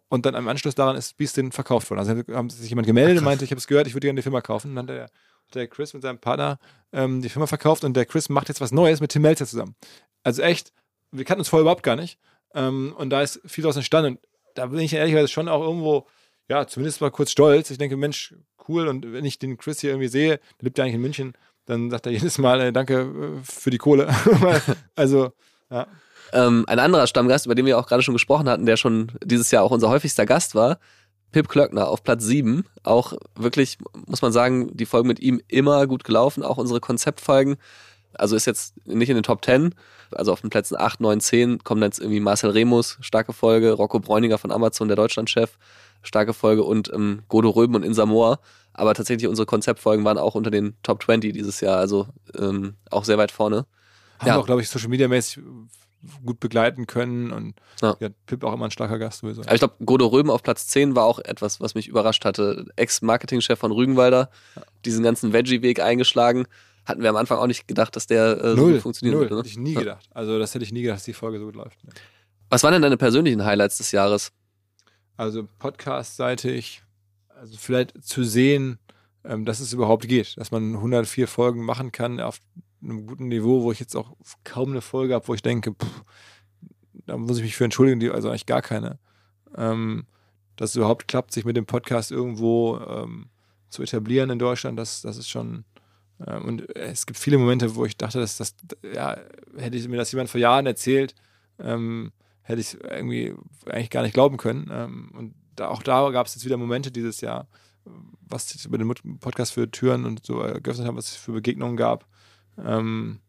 Und dann im Anschluss daran ist Beastin verkauft worden. Also haben sich jemand gemeldet und meinte, ich habe es gehört, ich würde gerne die Firma kaufen. Und dann hat der, der Chris mit seinem Partner ähm, die Firma verkauft und der Chris macht jetzt was Neues mit Tim Melzer zusammen. Also echt wir kannten uns vorher überhaupt gar nicht. Ähm, und da ist viel daraus entstanden. Und da bin ich ehrlicherweise schon auch irgendwo, ja, zumindest mal kurz stolz. Ich denke, Mensch, cool. Und wenn ich den Chris hier irgendwie sehe, der lebt ja eigentlich in München, dann sagt er jedes Mal, äh, danke äh, für die Kohle. also, ja.
Ähm, ein anderer Stammgast, über den wir auch gerade schon gesprochen hatten, der schon dieses Jahr auch unser häufigster Gast war, Pip Klöckner auf Platz 7. Auch wirklich, muss man sagen, die Folgen mit ihm immer gut gelaufen, auch unsere Konzeptfolgen. Also ist jetzt nicht in den Top 10, also auf den Plätzen 8, 9, 10 kommen dann jetzt irgendwie Marcel Remus, starke Folge, Rocco Bräuninger von Amazon, der Deutschlandchef. starke Folge und ähm, Godo Röben und Insamoa. Aber tatsächlich unsere Konzeptfolgen waren auch unter den Top 20 dieses Jahr, also ähm, auch sehr weit vorne.
Haben
Ja.
wir auch, glaube ich, Social Media mäßig gut begleiten können und
Ja.
ja. Pip auch immer ein starker Gast sowieso.
Aber ich glaube, Godo Röben auf Platz 10 war auch etwas, was mich überrascht hatte. Ex-Marketingchef von Rügenwalder, diesen ganzen Veggie-Weg eingeschlagen. Hatten wir am Anfang auch nicht gedacht, dass der äh, so
null,
gut funktionieren
null,
würde. Ne?
hätte ich nie
Ja.
gedacht. Also das hätte ich nie gedacht, dass die Folge so gut läuft. ne.
Was waren denn deine persönlichen Highlights des Jahres?
Also Podcast-seitig, also vielleicht zu sehen, ähm, dass es überhaupt geht, dass man 104 Folgen machen kann auf einem guten Niveau, wo ich jetzt auch kaum eine Folge habe, wo ich denke, pff, da muss ich mich für entschuldigen, die, also eigentlich gar keine. Ähm, dass es überhaupt klappt, sich mit dem Podcast irgendwo ähm, zu etablieren in Deutschland, das, das ist schon. Ähm, und es gibt viele Momente, wo ich dachte, dass das, ja, hätte ich mir das jemand vor Jahren erzählt, ähm, hätte ich irgendwie eigentlich gar nicht glauben können. Ähm, und da, auch da gab es jetzt wieder Momente dieses Jahr, was jetzt über den Podcast für Türen und so äh, geöffnet haben, was es für Begegnungen gab. Ähm,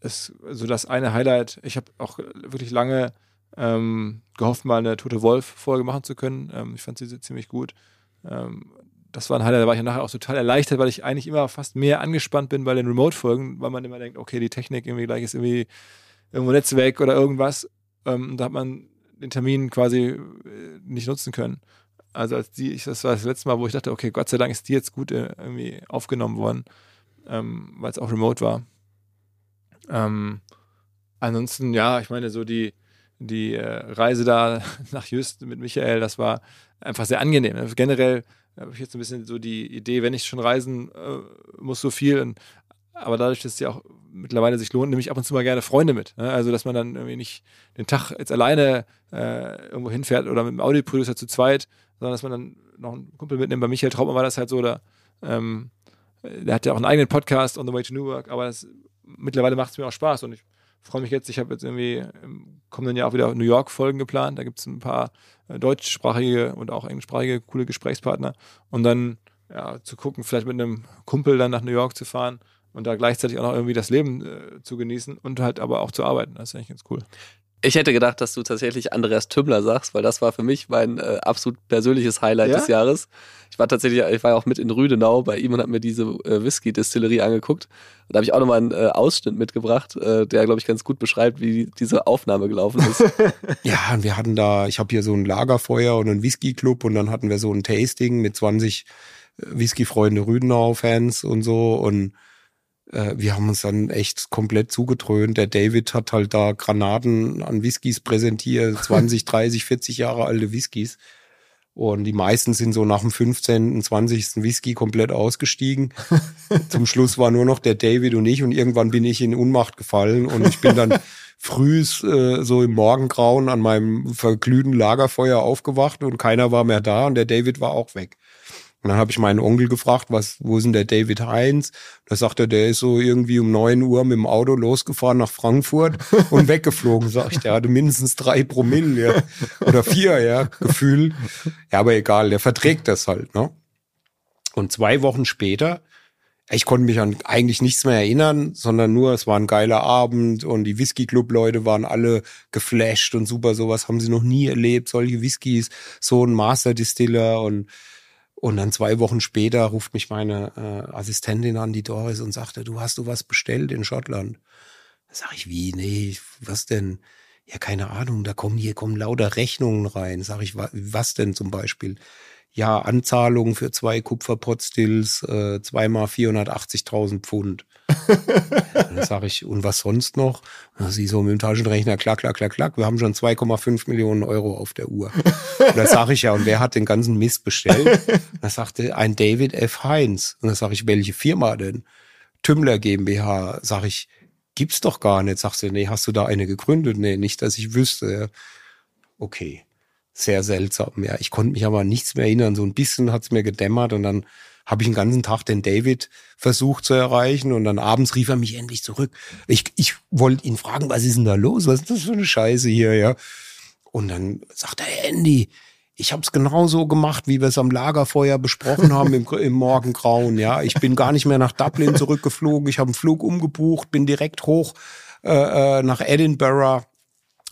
ist so das eine Highlight. Ich habe auch wirklich lange ähm, gehofft, mal eine Tote Wolf-Folge machen zu können. Ähm, ich fand sie ziemlich gut. Das war ein Highlight, da war ich nachher auch total erleichtert, weil ich eigentlich immer fast mehr angespannt bin bei den Remote-Folgen, weil man immer denkt, okay, die Technik irgendwie gleich ist irgendwie irgendwo Netz weg oder irgendwas. Ähm, da hat man den Termin quasi äh, nicht nutzen können. Also als die, ich, das war das letzte Mal, wo ich dachte, okay, Gott sei Dank ist die jetzt gut äh, irgendwie aufgenommen worden, ähm, weil es auch remote war. Ähm, ansonsten, ja, ich meine, so die, die äh, Reise da nach Just mit Michael, das war einfach sehr angenehm. Also generell habe ich jetzt ein bisschen so die Idee, wenn ich schon reisen äh, muss, so viel, und, aber dadurch, dass es ja auch mittlerweile sich lohnt, nehme ich ab und zu mal gerne Freunde mit. Ne? Also, dass man dann irgendwie nicht den Tag jetzt alleine äh, irgendwo hinfährt oder mit dem Audioproducer zu zweit, sondern dass man dann noch einen Kumpel mitnimmt. Bei Michael Trautmann war das halt so, da, ähm, der hat ja auch einen eigenen Podcast, On the Way to Newark, aber das, mittlerweile macht es mir auch Spaß und ich freue mich jetzt, ich habe jetzt irgendwie im kommenden Jahr auch wieder New York-Folgen geplant. Da gibt es ein paar deutschsprachige und auch englischsprachige coole Gesprächspartner. Und dann ja, zu gucken, vielleicht mit einem Kumpel dann nach New York zu fahren und da gleichzeitig auch noch irgendwie das Leben äh, zu genießen und halt aber auch zu arbeiten. Das ist eigentlich ganz cool.
Ich hätte gedacht, dass du tatsächlich Andreas Tümmler sagst, weil das war für mich mein äh, absolut persönliches Highlight
Ja?
des Jahres. Ich war tatsächlich, ich war ja auch mit in Rüdenau bei ihm und habe mir diese äh, Whisky-Distillerie angeguckt. Und da habe ich auch nochmal einen äh, Ausschnitt mitgebracht, äh, der, glaube ich, ganz gut beschreibt, wie diese Aufnahme gelaufen ist.
Ja, und wir hatten da, ich habe hier so ein Lagerfeuer und einen Whisky-Club und dann hatten wir so ein Tasting mit 20 äh, Whisky-Freunde Rüdenau-Fans und so und äh, wir haben uns dann echt komplett zugetrönt. Der David hat halt da Granaten an Whiskys präsentiert, 20, 30, 40 Jahre alte Whiskys. Und die meisten sind so nach dem 15., 20. Whisky komplett ausgestiegen. Zum Schluss war nur noch der David und ich und irgendwann bin ich in Unmacht gefallen und ich bin dann früh äh, so im Morgengrauen an meinem verglühten Lagerfeuer aufgewacht und keiner war mehr da und der David war auch weg. Und dann habe ich meinen Onkel gefragt, was, wo ist denn der David Heinz? Da sagt er, der ist so irgendwie um neun Uhr mit dem Auto losgefahren nach Frankfurt und weggeflogen. Sag ich, der hatte mindestens drei Promille, ja. Oder vier, ja, Gefühl. Ja, aber egal, der verträgt das halt, ne? Und zwei Wochen später, ich konnte mich an eigentlich nichts mehr erinnern, sondern nur, es war ein geiler Abend und die Whisky-Club-Leute waren alle geflasht und super, sowas haben sie noch nie erlebt, solche Whiskys, so ein Master-Distiller und und dann zwei Wochen später ruft mich meine äh, Assistentin an, die Doris, und sagte, du hast du was bestellt in Schottland? Da sag ich, wie, nee, was denn? Ja, keine Ahnung, da kommen hier kommen lauter Rechnungen rein. Sag ich, wa- was denn zum Beispiel? Ja, Anzahlung für zwei Kupferpotstills, äh, zweimal 480.000 Pfund. Dann sage ich, und was sonst noch? Sie so mit dem Taschenrechner, klack, klack, klack, klack, wir haben schon 2,5 Millionen Euro auf der Uhr. Und da sage ich ja, und wer hat den ganzen Mist bestellt? Da sagte ein David F. Heinz. Und da sage ich, welche Firma denn? Tümmler GmbH. Sag ich, gibt's doch gar nicht. Sagst du, nee, hast du da eine gegründet? Nee, nicht, dass ich wüsste. Okay. Sehr seltsam. Ja, ich konnte mich aber nichts mehr erinnern. So ein bisschen hat's mir gedämmert und dann habe ich den ganzen Tag den David versucht zu erreichen und dann abends rief er mich endlich zurück. Ich, ich wollte ihn fragen, was ist denn da los? Was ist das für eine Scheiße hier, ja? Und dann sagt er, Andy, ich habe es genauso gemacht, wie wir es am Lagerfeuer besprochen haben im, im Morgengrauen. Ja, ich bin gar nicht mehr nach Dublin zurückgeflogen. Ich habe einen Flug umgebucht, bin direkt hoch äh, äh, nach Edinburgh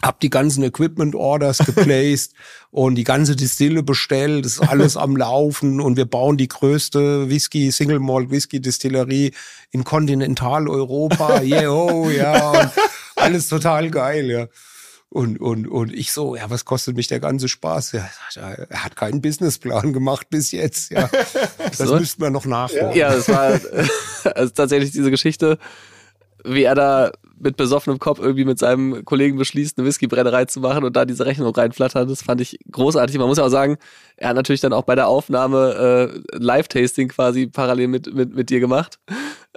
hab die ganzen Equipment-Orders geplaced und die ganze Distille bestellt, ist alles am Laufen und wir bauen die größte Whisky, Single Malt Whisky Distillerie in Kontinentaleuropa. Yeah, oh, ja. Alles total geil, ja. Und, und, und ich so, ja, was kostet mich der ganze Spaß? Ja, er hat keinen Businessplan gemacht bis jetzt, ja. Das
So.
müssten wir noch nachholen.
Ja, das war also tatsächlich diese Geschichte, wie er da mit besoffenem Kopf irgendwie mit seinem Kollegen beschließt, eine Whiskybrennerei zu machen und da diese Rechnung reinflattern. Das fand ich großartig. Man muss ja auch sagen, er hat natürlich dann auch bei der Aufnahme äh, Live-Tasting quasi parallel mit, mit, mit dir gemacht.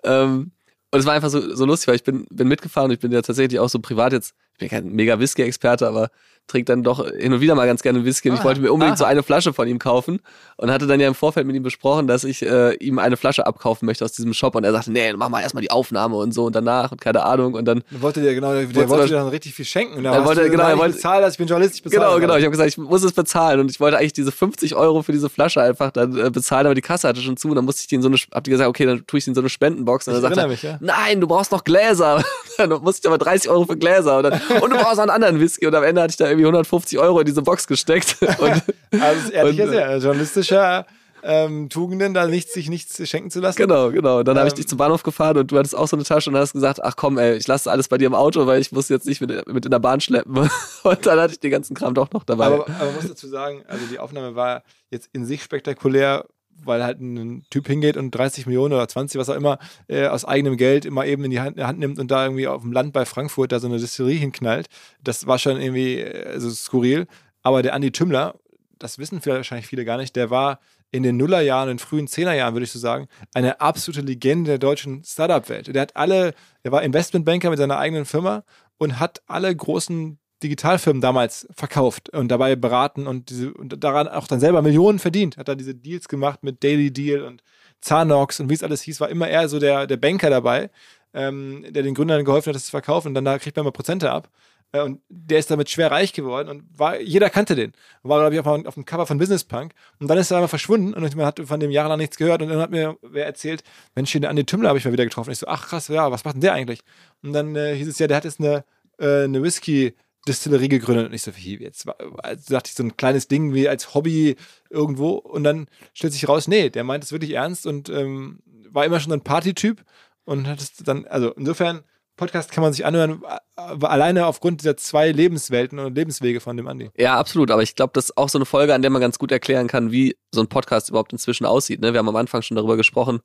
Ähm, und es war einfach so, so lustig, weil ich bin, bin mitgefahren und ich bin ja tatsächlich auch so privat jetzt, ich bin kein mega Whisky-Experte, aber trinke dann doch hin und wieder mal ganz gerne Whisky und ich wollte mir unbedingt so eine Flasche von ihm kaufen und hatte dann ja im Vorfeld mit ihm besprochen, dass ich äh, ihm eine Flasche abkaufen möchte aus diesem Shop und er sagte, nee, mach mal erstmal die Aufnahme und so und danach und keine Ahnung und dann
Dann wollte der genau, der
Wollte
wollte dir dann richtig viel schenken.
Dann wollte
du
genau, er
ich
wollte-
bezahle das, ich bin Journalist, ich bezahle
Genau,
das.
genau. Ich habe gesagt, ich muss es bezahlen und ich wollte eigentlich diese 50 Euro für diese Flasche einfach dann äh, bezahlen, aber die Kasse hatte schon zu und dann musste ich die in so eine, hab die gesagt, okay, dann tue ich sie in so eine Spendenbox und
Ich
dann sagt
erinnere mich, ja.
nein, du brauchst noch Gläser. dann musste ich aber 30 Euro für Gläser und, dann, und du brauchst noch einen anderen Whisky und am Ende hatte ich da irgendwie 150 Euro in diese Box gesteckt und
Also das ist ehrlich
Und, äh,
sehr, journalistischer ähm, Tugenden, da nichts, sich nichts schenken zu lassen.
Genau, genau. Und dann habe ich
Ähm,
dich zum Bahnhof gefahren und du hattest auch so eine Tasche und hast gesagt, ach komm, ey, ich lasse alles bei dir im Auto, weil ich muss jetzt nicht mit, mit in der Bahn schleppen. Und dann hatte ich den ganzen Kram doch noch dabei.
Aber, aber man muss dazu sagen, also die Aufnahme war jetzt in sich spektakulär, weil halt ein Typ hingeht und 30 Millionen oder 20, was auch immer, äh, aus eigenem Geld immer eben in die Hand, Hand nimmt und da irgendwie auf dem Land bei Frankfurt da so eine Distillerie hinknallt. Das war schon irgendwie äh, also skurril. Aber der Andi Tümmler, das wissen wahrscheinlich viele gar nicht, der war in den Nullerjahren, in den frühen Zehnerjahren, würde ich so sagen, eine absolute Legende der deutschen Startup-Welt. Der hat alle, er war Investmentbanker mit seiner eigenen Firma und hat alle großen Digitalfirmen damals verkauft und dabei beraten und, diese, und daran auch dann selber Millionen verdient. Hat da diese Deals gemacht mit Daily Deal und Zanox und wie es alles hieß, war immer eher so der, der Banker dabei, ähm, der den Gründern geholfen hat, das zu verkaufen und dann da kriegt man immer Prozente ab. Äh, Und der ist damit schwer reich geworden und war, jeder kannte den. War, glaube ich, auf, auf dem Cover von Business Punk. Und dann ist er einmal verschwunden und man hat von dem jahrelang nichts gehört. Und dann hat mir wer erzählt, Mensch, den Andi Tümmler habe ich mal wieder getroffen. Ich so, ach krass, ja, was macht denn der eigentlich? Und dann äh, hieß es ja, der hat jetzt eine, äh, eine Whisky- Distillerie gegründet und ich so, wie jetzt also dachte ich so ein kleines Ding wie als Hobby irgendwo und dann stellt sich raus, nee, der meint es wirklich ernst und ähm, war immer schon ein Partytyp und hat es dann, also insofern Podcast kann man sich anhören, alleine aufgrund dieser zwei Lebenswelten und Lebenswege von dem Andi.
Ja, absolut. Aber ich glaube, das ist auch so eine Folge, an der man ganz gut erklären kann, wie so ein Podcast überhaupt inzwischen aussieht. Ne? Wir haben am Anfang schon darüber gesprochen,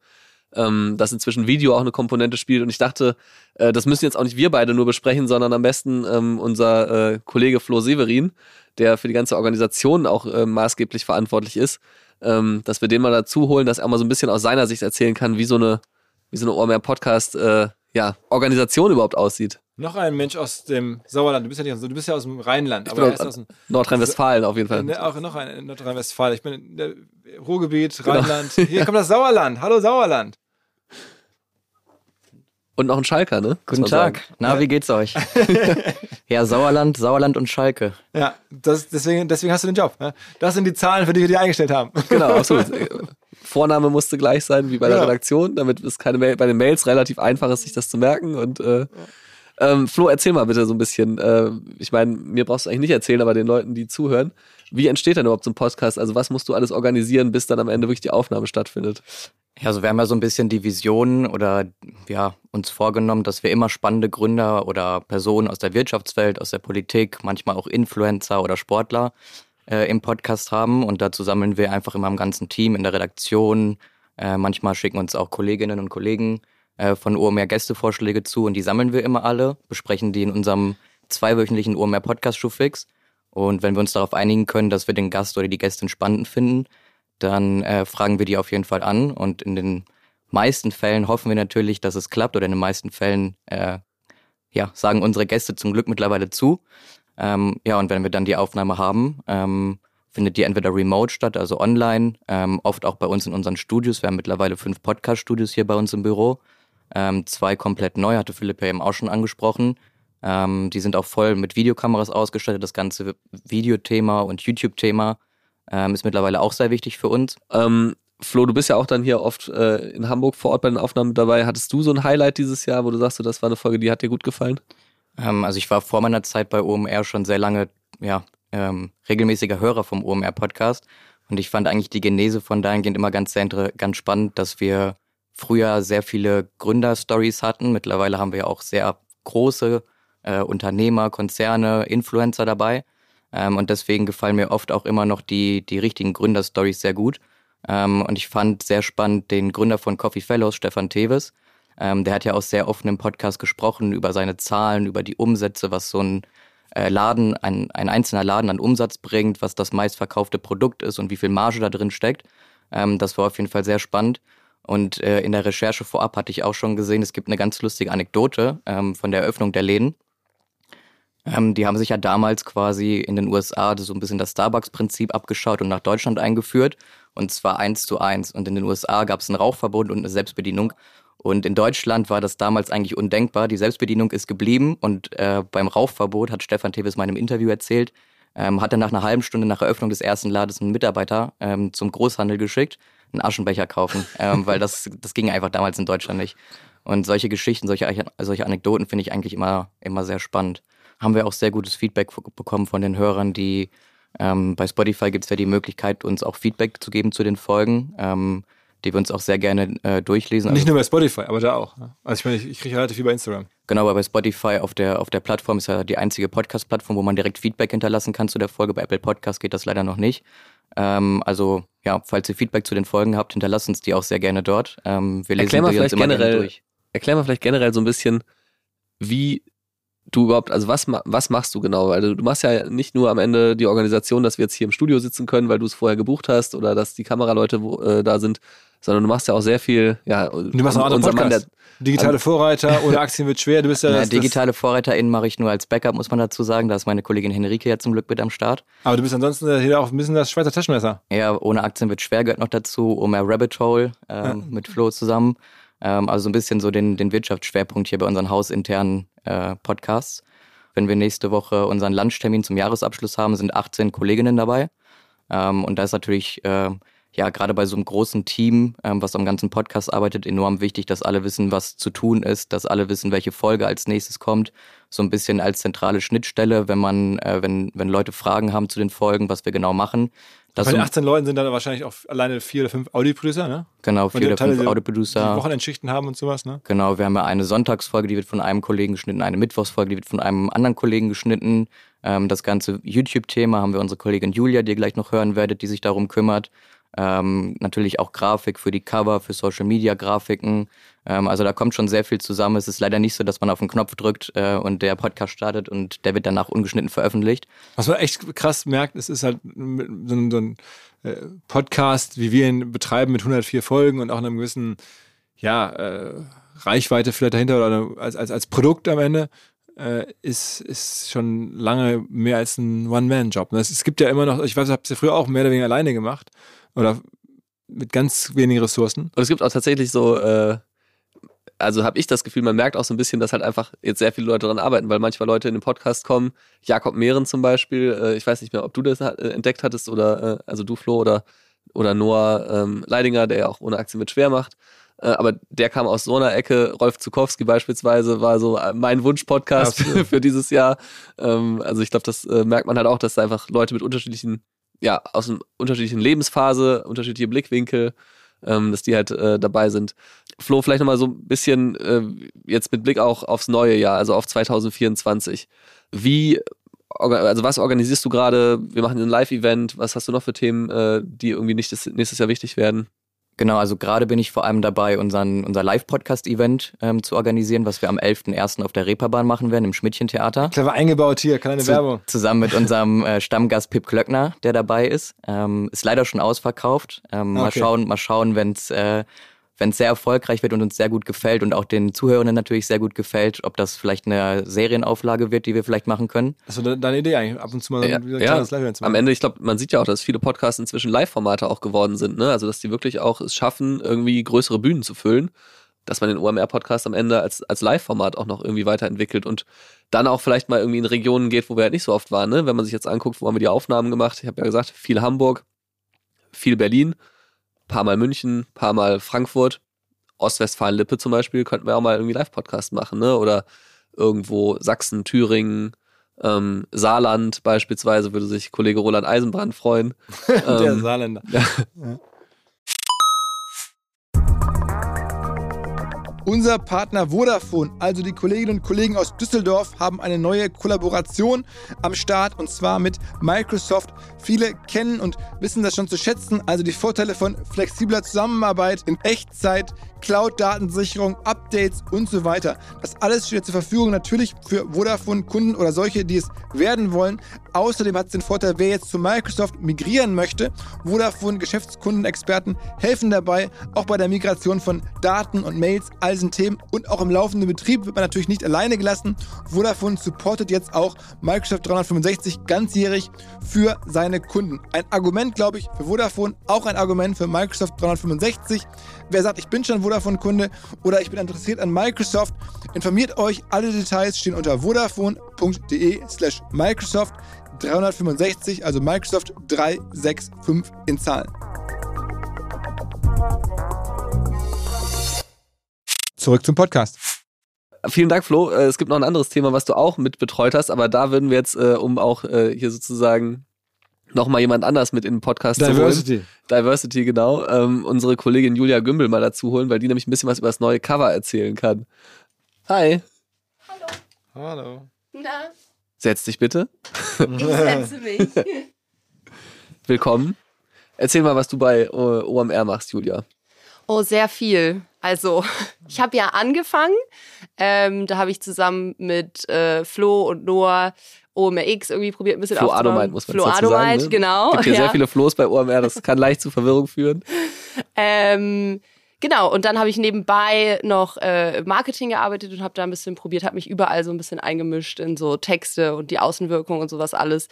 ähm, dass inzwischen Video auch eine Komponente spielt. Und ich dachte, äh, das müssen jetzt auch nicht wir beide nur besprechen, sondern am besten ähm, unser äh, Kollege Flo Severin, der für die ganze Organisation auch äh, maßgeblich verantwortlich ist, ähm, dass wir den mal dazu holen, dass er mal so ein bisschen aus seiner Sicht erzählen kann, wie so eine, wie so eine Ohrmeer Podcast, äh, ja, Organisation überhaupt aussieht.
Noch ein Mensch aus dem Sauerland, du bist ja nicht aus, du bist ja aus dem Rheinland,
bin
ist
aus-
aus
Nordrhein-Westfalen auf jeden Fall.
Ne, auch noch ein in Nordrhein-Westfalen. Ich bin in Ruhrgebiet, Rheinland. Hier kommt das Sauerland. Hallo Sauerland.
Und noch ein Schalker, ne?
Guten
man sagen.
Tag. Na, wie geht's euch? ja, Sauerland, Sauerland und Schalke.
Ja, das, deswegen, deswegen hast du den Job. Ne? Das sind die Zahlen, für die wir dich eingestellt haben.
Genau, absolut. Vorname musste gleich sein wie bei der
Genau.
Redaktion, damit es keine Mail, bei den Mails relativ einfach ist, sich das zu merken. Und äh, ähm, Flo, erzähl mal bitte so ein bisschen. Äh, ich meine, mir brauchst du eigentlich nicht erzählen, aber den Leuten, die zuhören, wie entsteht denn überhaupt so ein Podcast? Also was musst du alles organisieren, bis dann am Ende wirklich die Aufnahme stattfindet?
Ja, also wir haben ja so ein bisschen die Vision oder ja, uns vorgenommen, dass wir immer spannende Gründer oder Personen aus der Wirtschaftswelt, aus der Politik, manchmal auch Influencer oder Sportler äh, im Podcast haben. Und dazu sammeln wir einfach immer im ganzen Team, in der Redaktion. Äh, manchmal schicken uns auch Kolleginnen und Kollegen äh, von OMR Gästevorschläge zu und die sammeln wir immer alle, besprechen die in unserem zweiwöchentlichen OMR Podcast Schuhfix. Und wenn wir uns darauf einigen können, dass wir den Gast oder die Gästin spannend finden, dann äh, fragen wir die auf jeden Fall an. Und in den meisten Fällen hoffen wir natürlich, dass es klappt oder in den meisten Fällen äh, ja, sagen unsere Gäste zum Glück mittlerweile zu. Ähm, ja, und wenn wir dann die Aufnahme haben, ähm, findet die entweder remote statt, also online, ähm, oft auch bei uns in unseren Studios. Wir haben mittlerweile fünf Podcast-Studios hier bei uns im Büro. Ähm, zwei komplett neu, hatte Philipp ja eben auch schon angesprochen. Ähm, die sind auch voll mit Videokameras ausgestattet. Das ganze Videothema und YouTube-Thema ähm, ist mittlerweile auch sehr wichtig für uns.
Ähm, Flo, du bist ja auch dann hier oft äh, in Hamburg vor Ort bei den Aufnahmen dabei. Hattest du so ein Highlight dieses Jahr, wo du sagst, so, das war eine Folge, die hat dir gut gefallen?
Ähm, also ich war vor meiner Zeit bei OMR schon sehr lange, ja, ähm, regelmäßiger Hörer vom OMR-Podcast. Und ich fand eigentlich die Genese von dahingehend immer ganz, sehr, ganz spannend, dass wir früher sehr viele Gründerstories hatten. Mittlerweile haben wir ja auch sehr große äh, Unternehmer, Konzerne, Influencer dabei. Ähm, und deswegen gefallen mir oft auch immer noch die, die richtigen Gründerstories sehr gut. Ähm, und ich fand sehr spannend den Gründer von Coffee Fellows, Stefan Teves. Ähm, der hat ja auch sehr offen im Podcast gesprochen über seine Zahlen, über die Umsätze, was so ein äh, Laden, ein, ein einzelner Laden an Umsatz bringt, was das meistverkaufte Produkt ist und wie viel Marge da drin steckt. Ähm, das war auf jeden Fall sehr spannend. Und äh, in der Recherche vorab hatte ich auch schon gesehen, es gibt eine ganz lustige Anekdote ähm, von der Eröffnung der Läden. Ähm, die haben sich ja damals quasi in den USA so ein bisschen das Starbucks-Prinzip abgeschaut und nach Deutschland eingeführt. Und zwar eins zu eins. Und in den USA gab es ein Rauchverbot und eine Selbstbedienung. Und in Deutschland war das damals eigentlich undenkbar. Die Selbstbedienung ist geblieben und äh, beim Rauchverbot hat Stefan Tevis meinem Interview erzählt, ähm, hat er nach einer halben Stunde nach Eröffnung des ersten Ladens einen Mitarbeiter ähm, zum Großhandel geschickt, einen Aschenbecher kaufen, ähm, weil das, das ging einfach damals in Deutschland nicht. Und solche Geschichten, solche, solche Anekdoten finde ich eigentlich immer, immer sehr spannend haben wir auch sehr gutes Feedback bekommen von den Hörern, die ähm, bei Spotify gibt es ja die Möglichkeit, uns auch Feedback zu geben zu den Folgen, ähm, die wir uns auch sehr gerne äh, durchlesen.
Nicht nur bei Spotify, aber da auch. Ne? Also ich meine, ich, ich kriege relativ viel bei Instagram.
Genau, aber bei Spotify auf der, auf der Plattform ist ja die einzige Podcast-Plattform, wo man direkt Feedback hinterlassen kann zu der Folge. Bei Apple Podcast geht das leider noch nicht. Ähm, also ja, falls ihr Feedback zu den Folgen habt, hinterlasst uns die auch sehr gerne dort. Ähm, wir lesen
erklär mal
die uns
vielleicht
immer gerne
generell,
durch.
erklär mal vielleicht generell so ein bisschen, wie du überhaupt, also was, was machst du genau? Weil du, machst ja nicht nur am Ende die Organisation, dass wir jetzt hier im Studio sitzen können, weil du es vorher gebucht hast oder dass die Kameraleute wo, äh, da sind, sondern du machst ja auch sehr viel, ja,
Du machst andere
unser Mann, der.
Digitale Vorreiter, ohne Aktien wird schwer. Du bist ja
Na,
das,
digitale VorreiterInnen mache ich nur als Backup, muss man dazu sagen. Da ist meine Kollegin Henrike ja zum Glück mit am Start.
aber du bist ansonsten hier auch ein bisschen das Schweizer Taschenmesser.
Ja, ohne Aktien wird schwer gehört noch dazu, um mehr Rabbit Hole ähm, mit Flo zusammen. Ähm, also so ein bisschen so den, den Wirtschaftsschwerpunkt hier bei unseren hausinternen äh, Podcasts. Wenn wir nächste Woche unseren Lunchtermin zum Jahresabschluss haben, sind 18 Kolleginnen dabei. Ähm, und da ist natürlich, äh, ja, gerade bei so einem großen Team, ähm, was am ganzen Podcast arbeitet, enorm wichtig, dass alle wissen, was zu tun ist, dass alle wissen, welche Folge als nächstes kommt. So ein bisschen als zentrale Schnittstelle, wenn man, äh, wenn, wenn Leute Fragen haben zu den Folgen, was wir genau machen. Das
den
so-
18 Leuten sind dann wahrscheinlich auch alleine vier oder fünf Audioproducer, ne?
Genau, vier oder fünf
die- Die
Audioproducer.
Wochenendschichten haben und sowas, ne?
Genau, wir haben ja eine Sonntagsfolge, die wird von einem Kollegen geschnitten, eine Mittwochsfolge, die wird von einem anderen Kollegen geschnitten. Ähm, das ganze YouTube-Thema haben wir unsere Kollegin Julia, die ihr gleich noch hören werdet, die sich darum kümmert. Ähm, natürlich auch Grafik für die Cover, für Social Media Grafiken. Ähm, also da kommt schon sehr viel zusammen. Es ist leider nicht so, dass man auf den Knopf drückt äh, und der Podcast startet und der wird danach ungeschnitten veröffentlicht.
Was man echt krass merkt, es ist halt so ein, so ein äh, Podcast, wie wir ihn betreiben, mit 104 Folgen und auch einer gewissen ja, äh, Reichweite vielleicht dahinter oder als, als, als Produkt am Ende, äh, ist, ist schon lange mehr als ein One-Man-Job. ne? Es gibt ja immer noch, ich weiß, ich habe es ja früher auch mehr oder weniger alleine gemacht oder mit ganz wenigen Ressourcen.
Und es gibt auch tatsächlich so, äh, also habe ich das Gefühl, man merkt auch so ein bisschen, dass halt einfach jetzt sehr viele Leute daran arbeiten, weil manchmal Leute in den Podcast kommen, Jakob Mehren zum Beispiel, äh, ich weiß nicht mehr, ob du das äh, entdeckt hattest oder, äh, also du Flo oder, oder Noah ähm, Leidinger, der ja auch ohne Aktien mit schwer macht. Äh, aber der kam aus so einer Ecke, Rolf Zukowski beispielsweise war so äh, mein Wunsch-Podcast für, für dieses Jahr. Ähm, also ich glaube, das merkt man halt auch, dass da einfach Leute mit unterschiedlichen, ja, aus einer unterschiedlichen Lebensphase, unterschiedliche Blickwinkel, ähm, dass die halt äh, dabei sind. Flo, vielleicht nochmal so ein bisschen äh, jetzt mit Blick auch aufs neue Jahr, also auf 2024. Wie, also was organisierst du gerade? Wir machen ein Live-Event. Was hast du noch für Themen, äh, die irgendwie nicht nächstes Jahr wichtig werden?
Genau, also gerade bin ich vor allem dabei, unseren, unser Live-Podcast-Event ähm, zu organisieren, was wir am 11.01. auf der Reeperbahn machen werden, im Schmidtchen-Theater.
Clever eingebaut hier, kleine
Zu-
Werbung.
Zusammen mit unserem äh, Stammgast Pip Klöckner, der dabei ist. Ähm, ist leider schon ausverkauft. Ähm, Mal
Okay.
schauen, mal schauen, wenn es äh, wenn's sehr erfolgreich wird und uns sehr gut gefällt und auch den Zuhörenden natürlich sehr gut gefällt, ob das vielleicht eine Serienauflage wird, die wir vielleicht machen können.
War deine Idee eigentlich, ab und zu mal
Ja,
ein, wieder ein
ja.
kleines Live-Event zu
Am
machen.
Ende, ich glaube, man sieht ja auch, dass viele Podcasts inzwischen Live-Formate auch geworden sind, ne? Also dass die wirklich auch es schaffen, irgendwie größere Bühnen zu füllen, dass man den OMR-Podcast am Ende als, als Live-Format auch noch irgendwie weiterentwickelt und dann auch vielleicht mal irgendwie in Regionen geht, wo wir halt nicht so oft waren, ne? Wenn man sich jetzt anguckt, wo haben wir die Aufnahmen gemacht? Ich habe ja gesagt, viel Hamburg, viel Berlin, paar Mal München, paar Mal Frankfurt, Ostwestfalen-Lippe zum Beispiel, könnten wir auch mal irgendwie Live-Podcast machen, ne? Oder irgendwo Sachsen, Thüringen, ähm, Saarland beispielsweise würde sich Kollege Roland Eisenbrand freuen.
Der
Ähm,
Saarländer. Unser Partner Vodafone, also die Kolleginnen und Kollegen aus Düsseldorf, haben eine neue Kollaboration am Start und zwar mit Microsoft. Viele kennen und wissen das schon zu schätzen, also die Vorteile von flexibler Zusammenarbeit in Echtzeit, Cloud-Datensicherung, Updates und so weiter. Das alles steht zur Verfügung natürlich für Vodafone-Kunden oder solche, die es werden wollen. Außerdem hat es den Vorteil, wer jetzt zu Microsoft migrieren möchte, Vodafone Geschäftskundenexperten helfen dabei, auch bei der Migration von Daten und Mails, all diesen Themen und auch im laufenden Betrieb wird man natürlich nicht alleine gelassen. Vodafone supportet jetzt auch Microsoft 365 ganzjährig für seine Kunden. Ein Argument, glaube ich, für Vodafone, auch ein Argument für Microsoft 365. Wer sagt, ich bin schon Vodafone-Kunde oder ich bin interessiert an Microsoft, informiert euch. Alle Details stehen unter vodafone.de slash Microsoft 365, also Microsoft 365 in Zahlen. Zurück zum Podcast.
Vielen Dank, Flo. Äh, Es gibt noch ein anderes Thema, was du auch mit betreut hast, aber da würden wir jetzt, äh, um auch äh, hier sozusagen nochmal jemand anders mit in den Podcast zu holen.
Diversity.
Diversity, genau. Ähm, unsere Kollegin Julia Gümbel mal dazu holen, weil die nämlich ein bisschen was über das neue Cover erzählen kann. Hi.
Hallo.
Na,
Setz dich bitte.
ich setze mich.
Willkommen. Erzähl mal, was du bei OMR machst, Julia.
Oh, sehr viel. Also, ich habe ja angefangen. Ähm, da habe ich zusammen mit äh, Flo und Noah OMRX irgendwie probiert, ein bisschen
Flo
aufzubauen.
Adomite muss man
Flo
dazu sagen.
Adomite,
Ne?
genau.
Gibt hier
ja.
sehr viele Flo's bei OMR, das kann leicht zu Verwirrung führen.
Ähm, genau, und dann habe ich nebenbei noch äh, Marketing gearbeitet und habe da ein bisschen probiert, habe mich überall so ein bisschen eingemischt in so Texte und die Außenwirkung und sowas alles.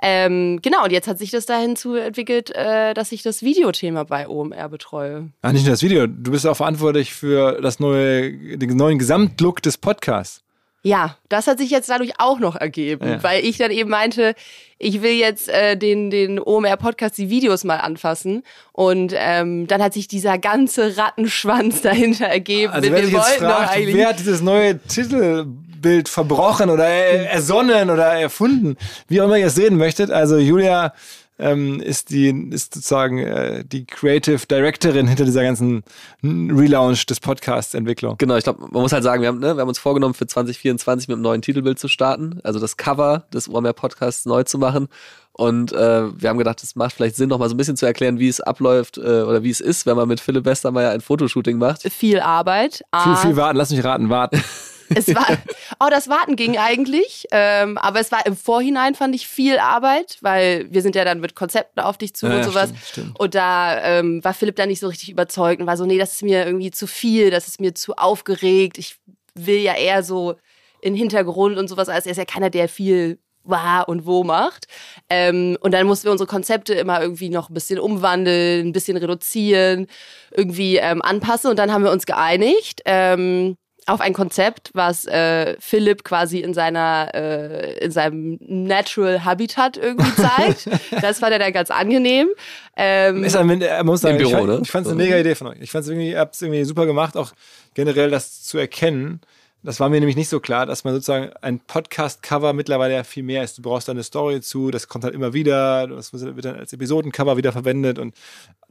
Ähm, genau, und jetzt hat sich das dahin zu entwickelt, äh, dass ich das Videothema bei OMR betreue.
Ach, nicht nur das Video. Du bist auch verantwortlich für das neue, den neuen Gesamtlook des Podcasts.
Ja, das hat sich jetzt dadurch auch noch ergeben,
Ja.
weil ich dann eben meinte, ich will jetzt äh, den, den OMR-Podcast, die Videos mal anfassen. Und ähm, dann hat sich dieser ganze Rattenschwanz dahinter ergeben.
Also wer
Wir wollten
fragt,
eigentlich-
wer hat dieses neue Titelbild verbrochen oder er- ersonnen oder erfunden, wie auch immer ihr es sehen möchtet. Also Julia ähm, ist die ist sozusagen äh, die Creative Directorin hinter dieser ganzen Relaunch des Podcasts Entwicklung.
Genau, ich glaube, man muss halt sagen, wir haben, ne, wir haben uns vorgenommen, für 2024 mit einem neuen Titelbild zu starten, also das Cover des OMR Podcasts neu zu machen. Und äh, wir haben gedacht, es macht vielleicht Sinn, noch mal so ein bisschen zu erklären, wie es abläuft äh, oder wie es ist, wenn man mit Philipp Westermeier ein Fotoshooting macht.
viel Arbeit.
Viel, viel warten, lass mich raten, warten.
Es war, oh, das Warten ging eigentlich, ähm, aber es war im Vorhinein fand ich viel Arbeit, weil wir sind ja dann mit Konzepten auf dich zu
Ja,
und sowas.
stimmt, stimmt.
Und da ähm, war Philipp dann nicht so richtig überzeugt und war so, nee, das ist mir irgendwie zu viel, das ist mir zu aufgeregt. Ich will ja eher so in Hintergrund und sowas. Also er ist ja keiner, der viel war und wo macht. Ähm, und dann mussten wir unsere Konzepte immer irgendwie noch ein bisschen umwandeln, ein bisschen reduzieren, irgendwie ähm, anpassen. Und dann haben wir uns geeinigt. Ähm, auf ein Konzept, was äh, Philipp quasi in seiner äh, in seinem Natural Habitat irgendwie zeigt. das fand er dann ganz angenehm. Ähm,
Ist ein, man muss sagen,
Im Büro,
ich, fand,
ne?
ich fand es eine mega Idee von euch. Ich fand es irgendwie, es irgendwie super gemacht, auch generell das zu erkennen. Das war mir nämlich nicht so klar, dass man sozusagen ein Podcast-Cover mittlerweile ja viel mehr ist. Du brauchst da eine Story zu, das kommt halt immer wieder, das wird dann als Episodencover wieder verwendet und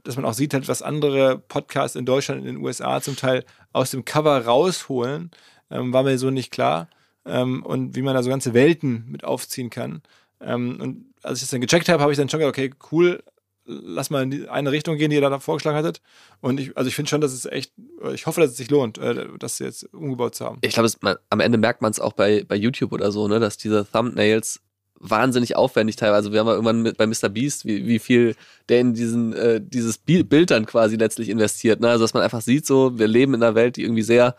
dass man auch sieht halt, was andere Podcasts in Deutschland in den USA zum Teil aus dem Cover rausholen, ähm, war mir so nicht klar. Ähm, und wie man da so ganze Welten mit aufziehen kann. Ähm, und als ich das dann gecheckt habe, habe ich dann schon gedacht, okay, cool, lass mal in die eine Richtung gehen, die ihr da vorgeschlagen hattet. Und ich, also ich finde schon, dass es echt, ich hoffe, dass es sich lohnt, äh, das jetzt umgebaut zu haben.
Ich glaube, am Ende merkt man es auch bei, bei YouTube oder so, ne, dass diese Thumbnails wahnsinnig aufwendig teilweise. Wir haben ja irgendwann mit, bei Mr. Beast, wie, wie viel der in diesen, äh, dieses Bi- Bild dann quasi letztlich investiert. Ne? Also, dass man einfach sieht, so, wir leben in einer Welt, die irgendwie sehr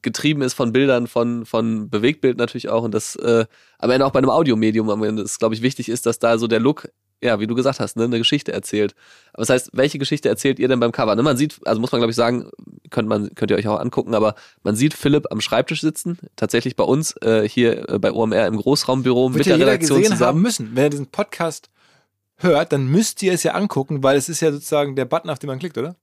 getrieben ist von Bildern, von, von Bewegtbild natürlich auch und das äh, am Ende auch bei einem Audiomedium am Ende ist, glaube ich, wichtig ist, dass da so der Look, ja, wie du gesagt hast, ne, eine Geschichte erzählt. Aber das heißt, welche Geschichte erzählt ihr denn beim Cover? Ne, man sieht, also muss man glaube ich sagen, könnt man könnt ihr euch auch angucken, aber man sieht Philipp am Schreibtisch sitzen, tatsächlich bei uns äh, hier äh, bei OMR im Großraumbüro
Wird
mit der Redaktion
gesehen haben
zusammen.
müssen. Wenn ihr diesen Podcast hört, dann müsst ihr es ja angucken, weil es ist ja sozusagen der Button, auf den man klickt, oder?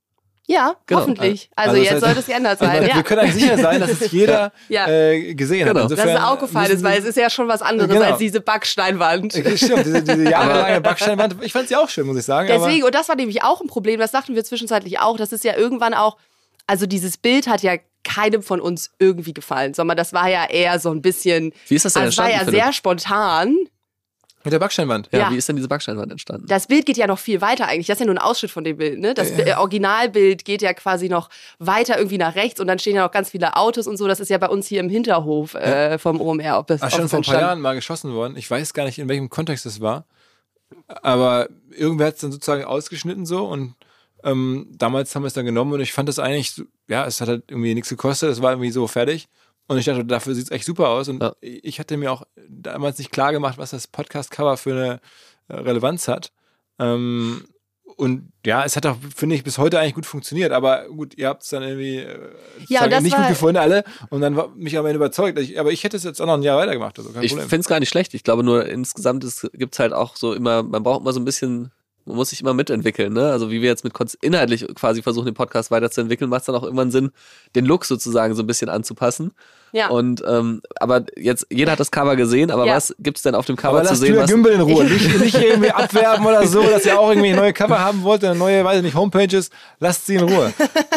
Ja,
Genau.
hoffentlich. Also,
Also
jetzt
heißt-
sollte es geändert sein.
Wir
Ja.
können eigentlich sicher sein, dass es jeder
Ja.
äh, gesehen
Genau.
hat.
Dass es aufgefallen ist, weil es ist ja schon was anderes
Genau.
als diese Backsteinwand.
Okay, Stimmt, diese, diese jahrelange Backsteinwand. Ich fand sie auch schön, muss ich sagen.
Deswegen, und das war nämlich auch ein Problem, das dachten wir zwischenzeitlich auch, das ist ja irgendwann auch, also dieses Bild hat ja keinem von uns irgendwie gefallen, sondern das war ja eher so ein bisschen,
Wie ist das denn
also es war ja sehr spontan.
Mit der Backsteinwand.
Ja,
Ja.
wie ist denn diese Backsteinwand entstanden?
Das Bild geht ja noch viel weiter eigentlich. Das ist ja nur ein Ausschnitt von dem Bild. Ne? Das äh, Originalbild geht ja quasi noch weiter irgendwie nach rechts und dann stehen ja noch ganz viele Autos und so. Das ist ja bei uns hier im Hinterhof äh, vom OMR. Ob das,
Ach, schon vor ein paar Jahren mal geschossen worden. Ich weiß gar nicht, in welchem Kontext es war. Aber irgendwer hat es dann sozusagen ausgeschnitten so und ähm, damals haben wir es dann genommen und ich fand das eigentlich, ja, es hat halt irgendwie nichts gekostet, es war irgendwie so fertig. Und ich dachte, dafür sieht es echt super aus. Und
Ja.
ich hatte mir auch damals nicht klar gemacht, was das Podcast-Cover für eine äh, Relevanz hat. Ähm, und ja, es hat auch, finde ich, bis heute eigentlich gut funktioniert. Aber gut, ihr habt es dann irgendwie äh,
Ja,
nicht gut gefunden, alle. Und dann war mich am Ende überzeugt. Ich, aber ich hätte es jetzt auch noch ein Jahr weitergemacht. Also kein
Ich finde es gar nicht schlecht. Ich glaube nur insgesamt gibt es halt auch so immer, man braucht immer so ein bisschen, man muss sich immer mitentwickeln. Ne? Also wie wir jetzt mit inhaltlich quasi versuchen, den Podcast weiterzuentwickeln, macht es dann auch irgendwann Sinn, den Look sozusagen so ein bisschen anzupassen.
Ja.
Und ähm, aber jetzt, jeder hat das Cover gesehen, aber
Ja.
was gibt's denn auf dem Cover
Aber
zu sehen? Was,
Gümbel in Ruhe. Nicht, nicht irgendwie abwerben oder so, dass ihr auch irgendwie neue Cover haben wollt, oder neue, weiß ich nicht, Homepages. Lasst sie in Ruhe.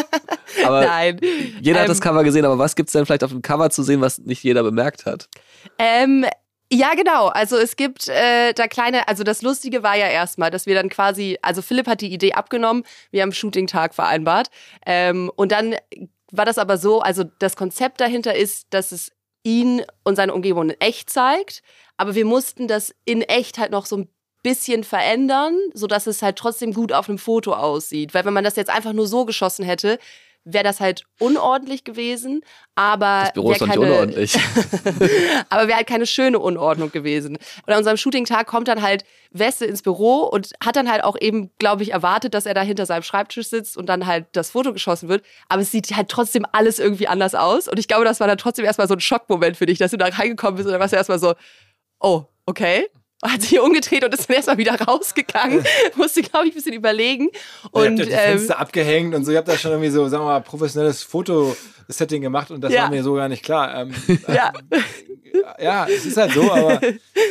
aber
Nein.
jeder hat
Ähm,
das Cover gesehen, aber was gibt's denn vielleicht auf dem Cover zu sehen, was nicht jeder bemerkt hat?
Ähm, ja, genau. Also es gibt äh, da kleine, also das Lustige war ja erstmal, dass wir dann quasi, also Philipp hat die Idee abgenommen, wir haben Shooting-Tag vereinbart. Ähm, und dann war das aber so, also das Konzept dahinter ist, dass es ihn und seine Umgebung in echt zeigt, aber wir mussten das in echt halt noch so ein bisschen verändern, sodass es halt trotzdem gut auf einem Foto aussieht. Weil wenn man das jetzt einfach nur so geschossen hätte, wäre das halt unordentlich gewesen, aber
Das Büro ist doch nicht unordentlich.
aber wäre halt keine schöne Unordnung gewesen. Und an unserem Shooting-Tag kommt dann halt Weste ins Büro und hat dann halt auch eben, glaube ich, erwartet, dass er da hinter seinem Schreibtisch sitzt und dann halt das Foto geschossen wird. Aber es sieht halt trotzdem alles irgendwie anders aus. Und ich glaube, das war dann trotzdem erstmal so ein Schockmoment für dich, dass du da reingekommen bist und dann warst du erstmal so, oh, okay. Hat sich umgedreht und ist dann erstmal wieder rausgegangen. Musste, glaube ich, ein bisschen überlegen.
Und,
Und
ihr habt ja die
ähm,
Fenster abgehängt und so. Ihr habt da schon irgendwie so, sagen wir mal, professionelles Fotosetting gemacht und das
Ja.
war mir so gar nicht klar. Ähm,
ja.
ja, es ist halt so, aber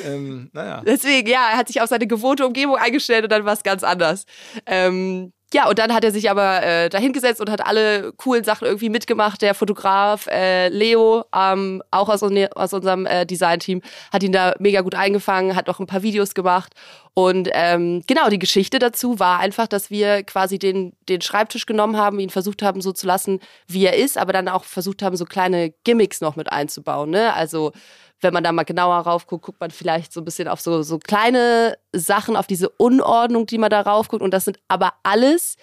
ähm, naja.
Deswegen, ja, er hat sich auf seine gewohnte Umgebung eingestellt und dann war es ganz anders. Ähm, ja, und dann hat er sich aber äh, dahingesetzt und hat alle coolen Sachen irgendwie mitgemacht. Der Fotograf äh, Leo, ähm, auch aus, aus unserem äh, Design-Team, hat ihn da mega gut eingefangen, hat noch ein paar Videos gemacht. Und ähm, genau, die Geschichte dazu war einfach, dass wir quasi den, den Schreibtisch genommen haben, ihn versucht haben, so zu lassen, wie er ist, aber dann auch versucht haben, so kleine Gimmicks noch mit einzubauen. Ne? Also wenn man da mal genauer raufguckt, guckt man vielleicht so ein bisschen auf so, so kleine Sachen, auf diese Unordnung, die man da raufguckt. Und das sind aber alles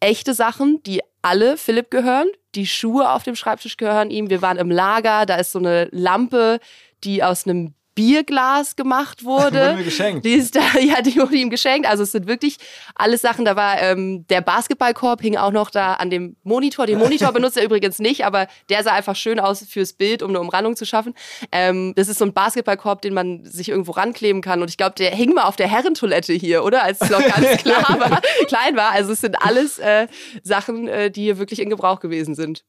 echte Sachen, die alle Philipp gehören. Die Schuhe auf dem Schreibtisch gehören ihm. Wir waren im Lager, da ist so eine Lampe, die aus einem Bierglas gemacht wurde.
Wurde mir geschenkt.
Die ist da, ja, die wurde ihm geschenkt. Also es sind wirklich alles Sachen. Da war ähm, der Basketballkorb hing auch noch da an dem Monitor. Den Monitor benutzt er übrigens nicht, aber der sah einfach schön aus fürs Bild, um eine Umrandung zu schaffen. Ähm, das ist so ein Basketballkorb, den man sich irgendwo rankleben kann. Und ich glaube, der hing mal auf der Herrentoilette hier, oder? Als es noch ganz klar war, klein war. Also es sind alles äh, Sachen, äh, die hier wirklich in Gebrauch gewesen sind.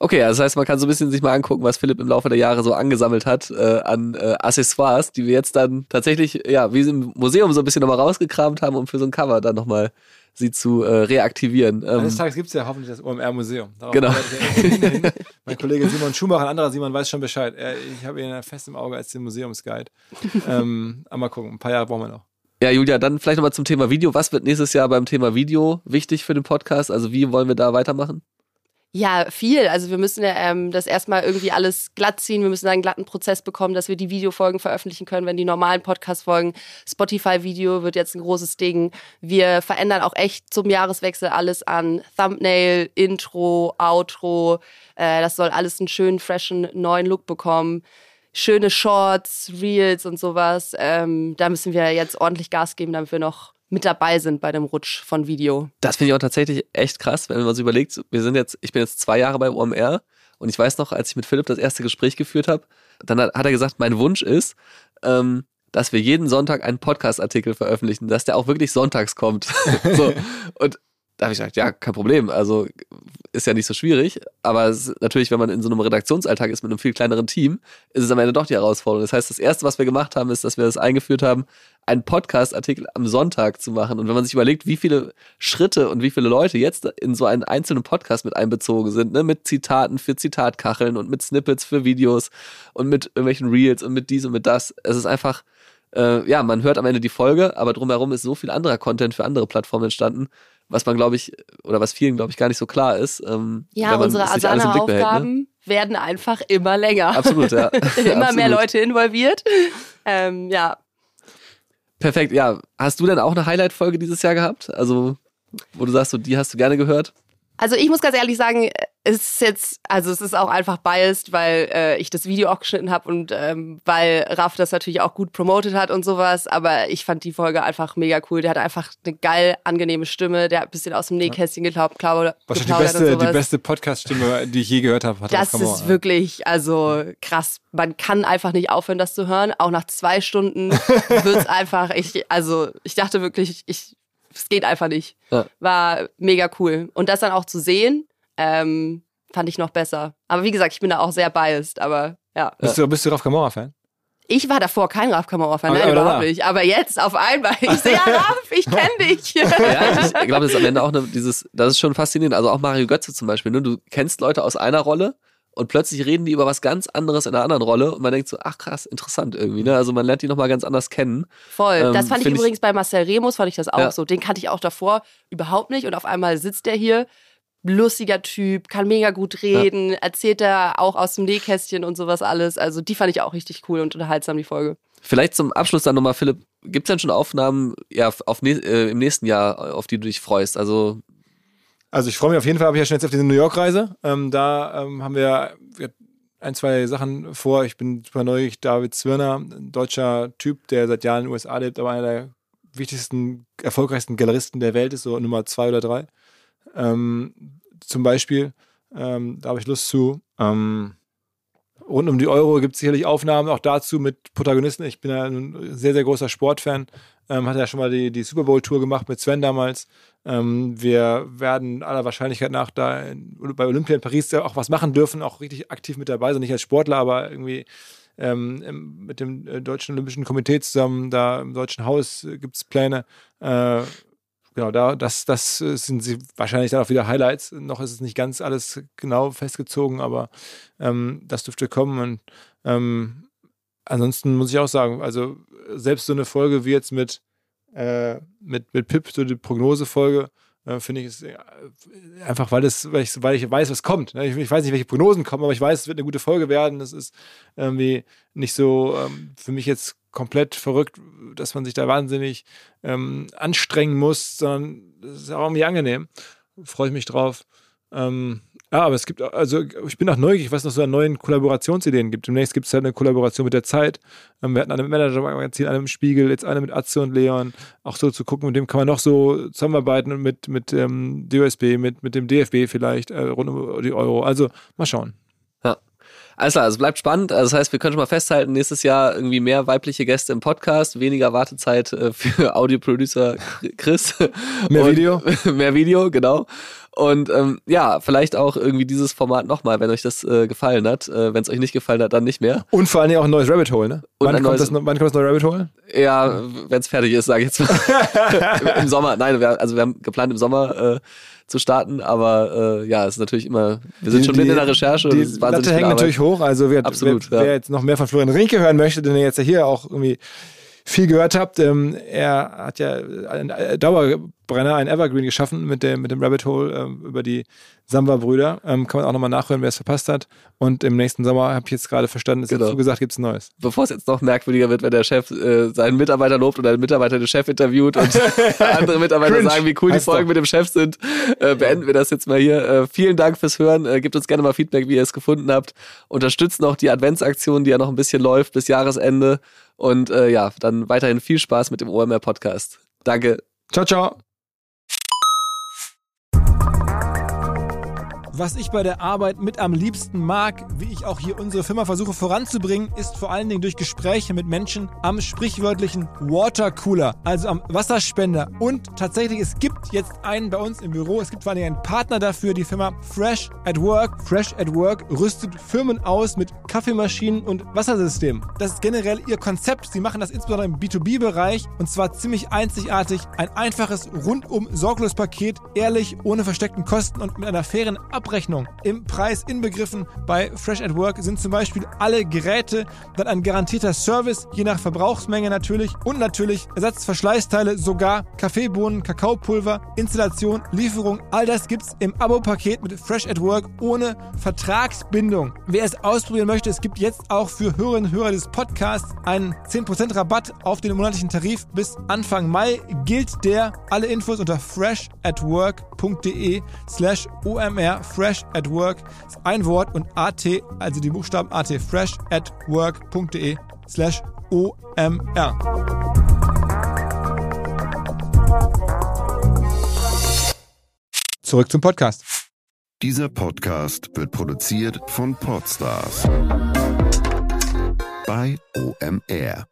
Okay, also das heißt, man kann so ein bisschen sich mal angucken, was Philipp im Laufe der Jahre so angesammelt hat äh, an äh, Accessoires, die wir jetzt dann tatsächlich, ja, wie sie im Museum so ein bisschen nochmal rausgekramt haben, um für so ein Cover dann nochmal sie zu äh, reaktivieren. Ähm,
Eines Tages gibt es ja hoffentlich das OMR-Museum.
Genau.
ja hin. mein Kollege Simon Schumacher, ein anderer Simon, weiß schon Bescheid. Er, ich habe ihn ja fest im Auge als den Museumsguide. ähm, aber mal gucken, ein paar Jahre brauchen wir noch.
ja, Julia, dann vielleicht nochmal zum Thema Video. Was wird nächstes Jahr beim Thema Video wichtig für den Podcast? Also wie wollen wir da weitermachen?
Ja, viel. Also wir müssen ja ähm, das erstmal irgendwie alles glatt ziehen. Wir müssen einen glatten Prozess bekommen, dass wir die Videofolgen veröffentlichen können, wenn die normalen Podcast-Folgen. Spotify-Video wird jetzt ein großes Ding. Wir verändern auch echt zum Jahreswechsel alles an Thumbnail, Intro, Outro. Äh, das soll alles einen schönen, freshen, neuen Look bekommen. Schöne Shorts, Reels und sowas. Ähm, da müssen wir jetzt ordentlich Gas geben, damit wir noch mit dabei sind bei dem Rutsch von Video.
Das finde ich auch tatsächlich echt krass, wenn man sich überlegt, wir sind jetzt, ich bin jetzt zwei Jahre bei OMR und ich weiß noch, als ich mit Philipp das erste Gespräch geführt habe, dann hat, hat er gesagt, mein Wunsch ist, ähm, dass wir jeden Sonntag einen Podcast-Artikel veröffentlichen, dass der auch wirklich sonntags kommt. so. Und da habe ich gesagt, ja, kein Problem. Also ist ja nicht so schwierig. Aber es natürlich, wenn man in so einem Redaktionsalltag ist mit einem viel kleineren Team, ist es am Ende doch die Herausforderung. Das heißt, das Erste, was wir gemacht haben, ist, dass wir das eingeführt haben, einen Podcast-Artikel am Sonntag zu machen. Und wenn man sich überlegt, wie viele Schritte und wie viele Leute jetzt in so einen einzelnen Podcast mit einbezogen sind, ne, mit Zitaten für Zitatkacheln und mit Snippets für Videos und mit irgendwelchen Reels und mit dies und mit das. Es ist einfach, äh, ja, man hört am Ende die Folge, aber drumherum ist so viel anderer Content für andere Plattformen entstanden, was man, glaube ich, oder was vielen, glaube ich, gar nicht so klar ist. Ähm,
Ja,
wenn man
unsere
ne?
Asana-Aufgaben werden einfach immer länger.
Absolut, ja.
immer mehr
Absolut.
Leute involviert. Ähm, ja,
Perfekt, ja. Hast du denn auch eine Highlight-Folge dieses Jahr gehabt? Also, wo du sagst, so, die hast du gerne gehört?
Also ich muss ganz ehrlich sagen, es ist jetzt, also es ist auch einfach biased, weil äh, ich das Video auch geschnitten habe und ähm, weil Raff das natürlich auch gut promotet hat und sowas. Aber ich fand die Folge einfach mega cool. Der hat einfach eine geil angenehme Stimme. Der hat ein bisschen aus dem Nähkästchen geglaubt, glaube
Wahrscheinlich die
geplaudert
beste, die beste Podcast-Stimme, die ich je gehört habe. hat
Das ist
ja.
wirklich, also krass. Man kann einfach nicht aufhören, das zu hören. Auch nach zwei Stunden wird's einfach, ich, also ich dachte wirklich, ich, es geht einfach nicht.
Ja.
War mega cool. Und das dann auch zu sehen, ähm, fand ich noch besser. Aber wie gesagt, ich bin da auch sehr biased, aber ja.
Bist du, bist du Ralf Kamora-Fan?
Ich war davor kein Raf Kamauer-Fan,
Aber-
nein,
aber
überhaupt
danach?
nicht. Aber jetzt auf einmal, ich sehe ja Raf, ich kenne dich.
Ja, ich glaube, das ist am Ende auch eine, dieses, das ist schon faszinierend. Also auch Mario Götze zum Beispiel, ne? Du kennst Leute aus einer Rolle und plötzlich reden die über was ganz anderes in einer anderen Rolle und man denkt so, ach krass, interessant irgendwie, ne? Also man lernt die nochmal ganz anders kennen.
Voll.
Ähm,
das fand ich
find ich-
übrigens bei Marcel Remus, fand ich das auch
Ja.
so. Den kannte ich auch davor überhaupt nicht. Und auf einmal sitzt der hier, lustiger Typ, kann mega gut reden, erzählt er auch aus dem Nähkästchen und sowas alles. Also die fand ich auch richtig cool und unterhaltsam, die Folge.
Vielleicht zum Abschluss dann nochmal, Philipp, gibt es denn schon Aufnahmen ja, auf, äh, im nächsten Jahr, auf die du dich freust? Also
Also ich freue mich auf jeden Fall, habe ich ja schon jetzt auf diese New York-Reise. Ähm, da ähm, haben wir, ein, zwei Sachen vor. Ich bin super neugierig. David Zwirner, ein deutscher Typ, der seit Jahren in den USA lebt, aber einer der wichtigsten, erfolgreichsten Galeristen der Welt ist, so Nummer zwei oder drei. Ähm, zum Beispiel, ähm, da habe ich Lust zu. Ähm, rund um die Euro gibt es sicherlich Aufnahmen auch dazu mit Protagonisten. Ich bin ja ein sehr, sehr großer Sportfan. Ähm, hatte ja schon mal die, die Super Bowl-Tour gemacht mit Sven damals. Ähm, wir werden aller Wahrscheinlichkeit nach da in, bei Olympia in Paris auch was machen dürfen, auch richtig aktiv mit dabei sein. Nicht als Sportler, aber irgendwie ähm, mit dem äh, Deutschen Olympischen Komitee zusammen, da im Deutschen Haus gibt es Pläne. Äh, genau, da, das, das äh, sind sie wahrscheinlich dann auch wieder Highlights. Noch ist es nicht ganz alles genau festgezogen, aber ähm, das dürfte kommen. Und ähm, ansonsten muss ich auch sagen, also selbst so eine Folge wie jetzt mit, äh, mit, mit Pip, so die Prognosefolge, äh, finde ich äh, einfach, weil, das, weil, ich, weil ich weiß, was kommt. ne? Ich, ich weiß nicht, welche Prognosen kommen, aber ich weiß, es wird eine gute Folge werden. Es ist irgendwie nicht so ähm, für mich jetzt komplett verrückt, dass man sich da wahnsinnig ähm, anstrengen muss, sondern es ist auch irgendwie angenehm. Freue ich mich drauf. Ähm, ja, aber es gibt, also ich bin auch neugierig, was es noch so an neuen Kollaborationsideen gibt. Demnächst gibt es halt eine Kollaboration mit der Zeit. Ähm, wir hatten eine mit Manager-Magazin, eine mit Spiegel, jetzt eine mit Atze und Leon. Auch so zu gucken, mit dem kann man noch so zusammenarbeiten und mit, mit ähm, DOSB, mit, mit dem DFB vielleicht, äh, rund um die Euro. Also mal schauen.
Alles klar, also es bleibt spannend. Also das heißt, wir können schon mal festhalten, nächstes Jahr irgendwie mehr weibliche Gäste im Podcast, weniger Wartezeit äh, für Audioproducer Chris.
Mehr
Und-
Video?
mehr Video, genau. Und ähm, ja, vielleicht auch irgendwie dieses Format nochmal, wenn euch das äh, gefallen hat. Äh, wenn es euch nicht gefallen hat, dann nicht mehr.
Und vor allen Dingen auch ein neues Rabbit Hole, ne?
Und
wann, kommt
neues-
das, wann kommt das neue Rabbit Hole?
Ja, wenn es fertig ist, sage ich jetzt mal. Im Sommer, nein, wir, also wir haben geplant im Sommer äh, zu starten, aber äh, ja, es ist natürlich immer, wir sind
Die-
schon mitten in der Recherche. und
Die Latte hängt natürlich hoch. Also wer,
Absolut,
wer,
ja.
wer jetzt noch mehr von Florian Rinke hören möchte, den ihr jetzt ja hier auch irgendwie viel gehört habt, ähm, er hat ja einen äh, Dauerbrenner, ein Evergreen geschaffen mit dem, mit dem Rabbit Hole ähm, über die Samba-Brüder. Ähm, kann man auch nochmal nachhören, wer es verpasst hat. Und im nächsten Sommer, habe ich jetzt gerade verstanden, ist
Genau.
dazu gesagt, gibt es Neues.
bevor es jetzt noch merkwürdiger wird, wenn der Chef äh, seinen Mitarbeiter lobt oder der Mitarbeiter den Chef interviewt und andere Mitarbeiter
Cringe.
sagen, wie cool die Folgen
doch.
mit dem Chef sind, äh, beenden wir das jetzt mal hier. Äh, vielen Dank fürs Hören. Äh, gebt uns gerne mal Feedback, wie ihr es gefunden habt. Unterstützt noch die Adventsaktion, die ja noch ein bisschen läuft bis Jahresende. Und äh, ja, dann weiterhin viel Spaß mit dem OMR Podcast. Danke.
Ciao, ciao. Was ich bei der Arbeit mit am liebsten mag, wie ich auch hier unsere Firma versuche voranzubringen, ist vor allen Dingen durch Gespräche mit Menschen am sprichwörtlichen Watercooler, also am Wasserspender. Und tatsächlich, es gibt jetzt einen bei uns im Büro, es gibt vor allen Dingen einen Partner dafür, die Firma Fresh at Work. Fresh at Work rüstet Firmen aus mit Kaffeemaschinen und Wassersystemen. Das ist generell ihr Konzept. Sie machen das insbesondere im B2B-Bereich und zwar ziemlich einzigartig. Ein einfaches rundum sorglos Paket, ehrlich, ohne versteckten Kosten und mit einer fairen Abrechnung. Im Preis inbegriffen bei Fresh at Work sind zum Beispiel alle Geräte, dann ein garantierter Service, je nach Verbrauchsmenge natürlich und natürlich Ersatzverschleißteile, sogar Kaffeebohnen, Kakaopulver, Installation, Lieferung. All das gibt's im Abo-Paket mit Fresh at Work ohne Vertragsbindung. Wer es ausprobieren möchte, es gibt jetzt auch für Hörerinnen und Hörer des Podcasts einen 10% Rabatt auf den monatlichen Tarif bis Anfang Mai gilt der. Alle Infos unter freshatwork.de slash omr fresh at work ist ein Wort und at, also die Buchstaben at fresh at work.de slash omr. Zurück zum Podcast.
Dieser Podcast wird produziert von Podstars bei OMR.